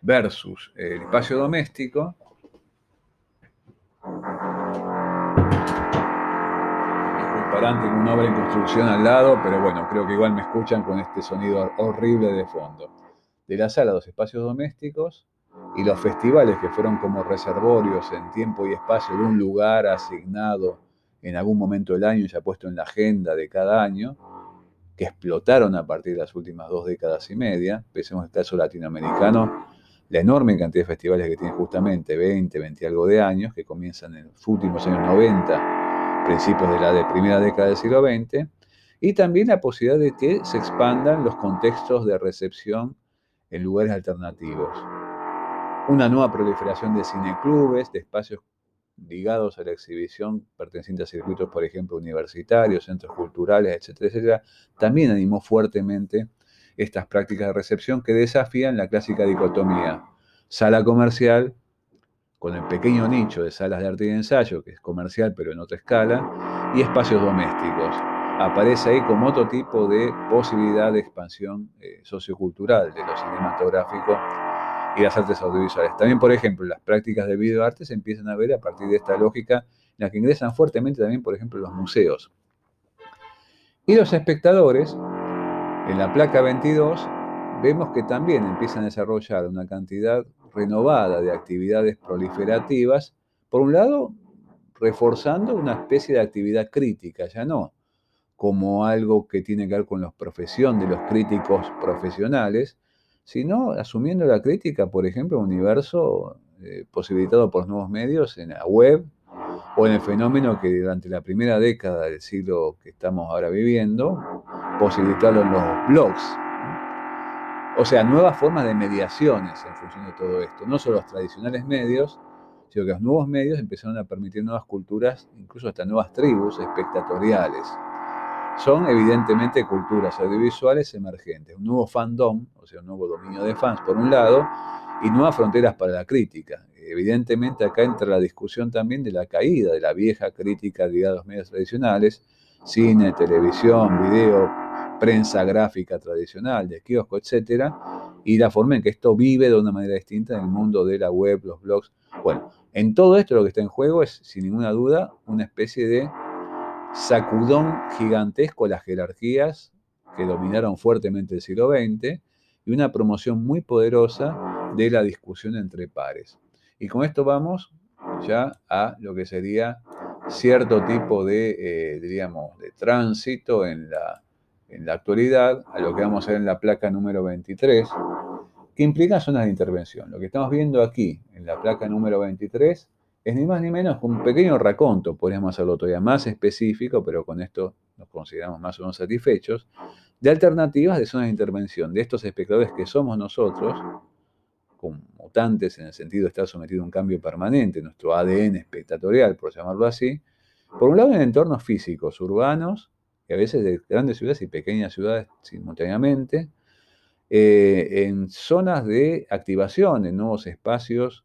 versus el espacio doméstico, disculparán, tengo una obra en construcción al lado, pero bueno, creo que igual me escuchan con este sonido horrible de fondo. De la sala los espacios domésticos, y los festivales que fueron como reservorios en tiempo y espacio de un lugar asignado en algún momento del año y ha puesto en la agenda de cada año, que explotaron a partir de las últimas dos décadas y media, pensemos en el caso latinoamericano, la enorme cantidad de festivales que tiene justamente 20, 20 y algo de años, que comienzan en los últimos años 90, principios de la primera década del siglo XX, y también la posibilidad de que se expandan los contextos de recepción en lugares alternativos. Una nueva proliferación de cineclubes, de espacios ligados a la exhibición pertenecientes a circuitos, por ejemplo, universitarios, centros culturales, etcétera, etcétera, también animó fuertemente estas prácticas de recepción que desafían la clásica dicotomía sala comercial, con el pequeño nicho de salas de arte y de ensayo, que es comercial pero en otra escala, y espacios domésticos. Aparece ahí como otro tipo de posibilidad de expansión eh, sociocultural de lo cinematográfico y las artes audiovisuales. También, por ejemplo, las prácticas de videoarte se empiezan a ver a partir de esta lógica en la que ingresan fuertemente también, por ejemplo, los museos. Y los espectadores, en la placa 22, vemos que también empiezan a desarrollar una cantidad renovada de actividades proliferativas, por un lado, reforzando una especie de actividad crítica, ya no como algo que tiene que ver con la profesión de los críticos profesionales, sino asumiendo la crítica, por ejemplo, un universo eh, posibilitado por nuevos medios en la web o en el fenómeno que durante la primera década del siglo que estamos ahora viviendo, posibilitarlo en los blogs. O sea, nuevas formas de mediaciones en función de todo esto. No solo los tradicionales medios, sino que los nuevos medios empezaron a permitir nuevas culturas, incluso hasta nuevas tribus espectatoriales. Son evidentemente culturas audiovisuales emergentes, un nuevo fandom, o sea, un nuevo dominio de fans por un lado, y nuevas fronteras para la crítica. Evidentemente acá entra la discusión también de la caída de la vieja crítica ligada a los medios tradicionales, cine, televisión, video, prensa gráfica tradicional, de kiosco, etcétera, y la forma en que esto vive de una manera distinta en el mundo de la web, los blogs. Bueno, en todo esto lo que está en juego es, sin ninguna duda, una especie de sacudón gigantesco a las jerarquías que dominaron fuertemente el siglo XX y una promoción muy poderosa de la discusión entre pares. Y con esto vamos ya a lo que sería cierto tipo de, eh, diríamos, de tránsito en la en la actualidad a lo que vamos a ver en la placa número 23, que implica zonas de intervención. Lo que estamos viendo aquí en la placa número 23 es ni más ni menos que un pequeño raconto, podríamos hacerlo todavía más específico, pero con esto nos consideramos más o menos satisfechos, de alternativas de zonas de intervención, de estos espectadores que somos nosotros, como mutantes en el sentido de estar sometidos a un cambio permanente, nuestro ADN espectatorial, por llamarlo así, por un lado en entornos físicos, urbanos, a veces de grandes ciudades y pequeñas ciudades simultáneamente, eh, en zonas de activación, en nuevos espacios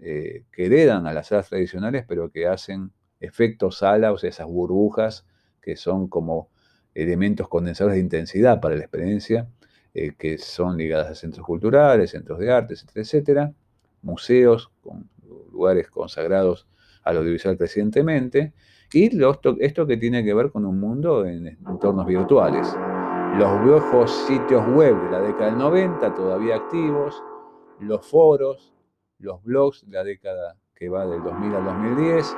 eh, que heredan a las salas tradicionales, pero que hacen efecto sala, o sea, esas burbujas que son como elementos condensadores de intensidad para la experiencia, eh, que son ligadas a centros culturales, centros de arte, etcétera, etcétera, museos, con lugares consagrados al audiovisual recientemente, y esto que tiene que ver con un mundo en entornos virtuales. Los viejos sitios web de la década del 90 todavía activos, los foros, los blogs de la década que va del 2000 al 2010,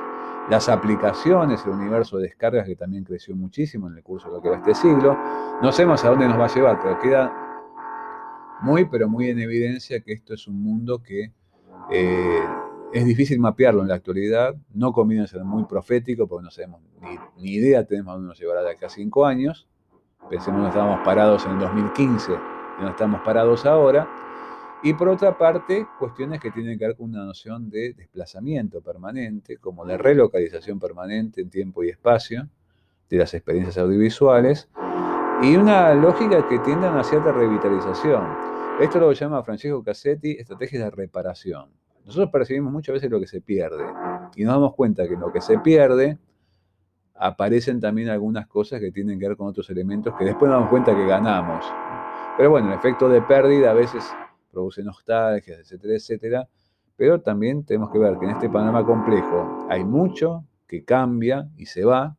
las aplicaciones, el universo de descargas que también creció muchísimo en el curso de lo que va este siglo. No sabemos a dónde nos va a llevar, pero queda muy, pero muy en evidencia que esto es un mundo que eh, es difícil mapearlo en la actualidad, no conviene ser muy profético porque no sabemos ni, idea tenemos dónde nos llevará de acá a cinco años. Pensemos que estábamos parados en el 2015 y no estamos parados ahora. Y por otra parte, cuestiones que tienen que ver con una noción de desplazamiento permanente, como de relocalización permanente en tiempo y espacio de las experiencias audiovisuales, y una lógica que tiende a una cierta revitalización. Esto lo llama Francesco Cassetti estrategias de reparación. Nosotros percibimos muchas veces lo que se pierde y nos damos cuenta que en lo que se pierde aparecen también algunas cosas que tienen que ver con otros elementos que después nos damos cuenta que ganamos. Pero bueno, el efecto de pérdida a veces produce nostalgias, etcétera, etcétera. Pero también tenemos que ver que en este panorama complejo hay mucho que cambia y se va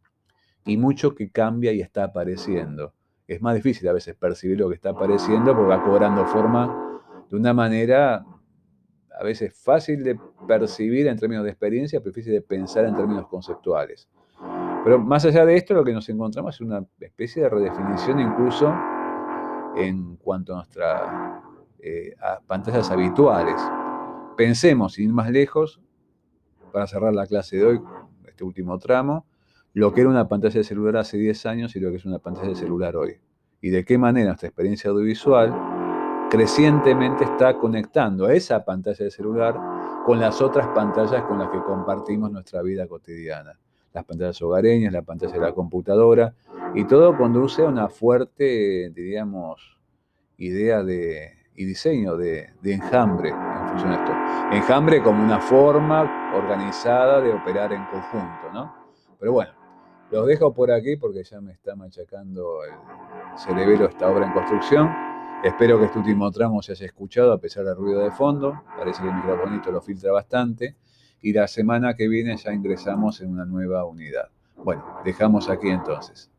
y mucho que cambia y está apareciendo. Es más difícil a veces percibir lo que está apareciendo porque va cobrando forma de una manera a veces fácil de percibir en términos de experiencia, pero difícil de pensar en términos conceptuales. Pero más allá de esto, lo que nos encontramos es una especie de redefinición incluso en cuanto a nuestras eh, pantallas habituales. Pensemos, sin ir más lejos, para cerrar la clase de hoy, este último tramo, lo que era una pantalla de celular hace 10 años y lo que es una pantalla de celular hoy. Y de qué manera nuestra experiencia audiovisual crecientemente está conectando esa pantalla de celular con las otras pantallas con las que compartimos nuestra vida cotidiana. Las pantallas hogareñas, la pantalla de la computadora, y todo conduce a una fuerte, diríamos, idea de, y diseño de, de enjambre en función de esto. Enjambre como una forma organizada de operar en conjunto, ¿no? Pero bueno, los dejo por aquí porque ya me está machacando el cerebelo esta obra en construcción. Espero que este último tramo se haya escuchado a pesar del ruido de fondo. Parece que el microfonito lo filtra bastante. Y la semana que viene ya ingresamos en una nueva unidad. Bueno, dejamos aquí entonces.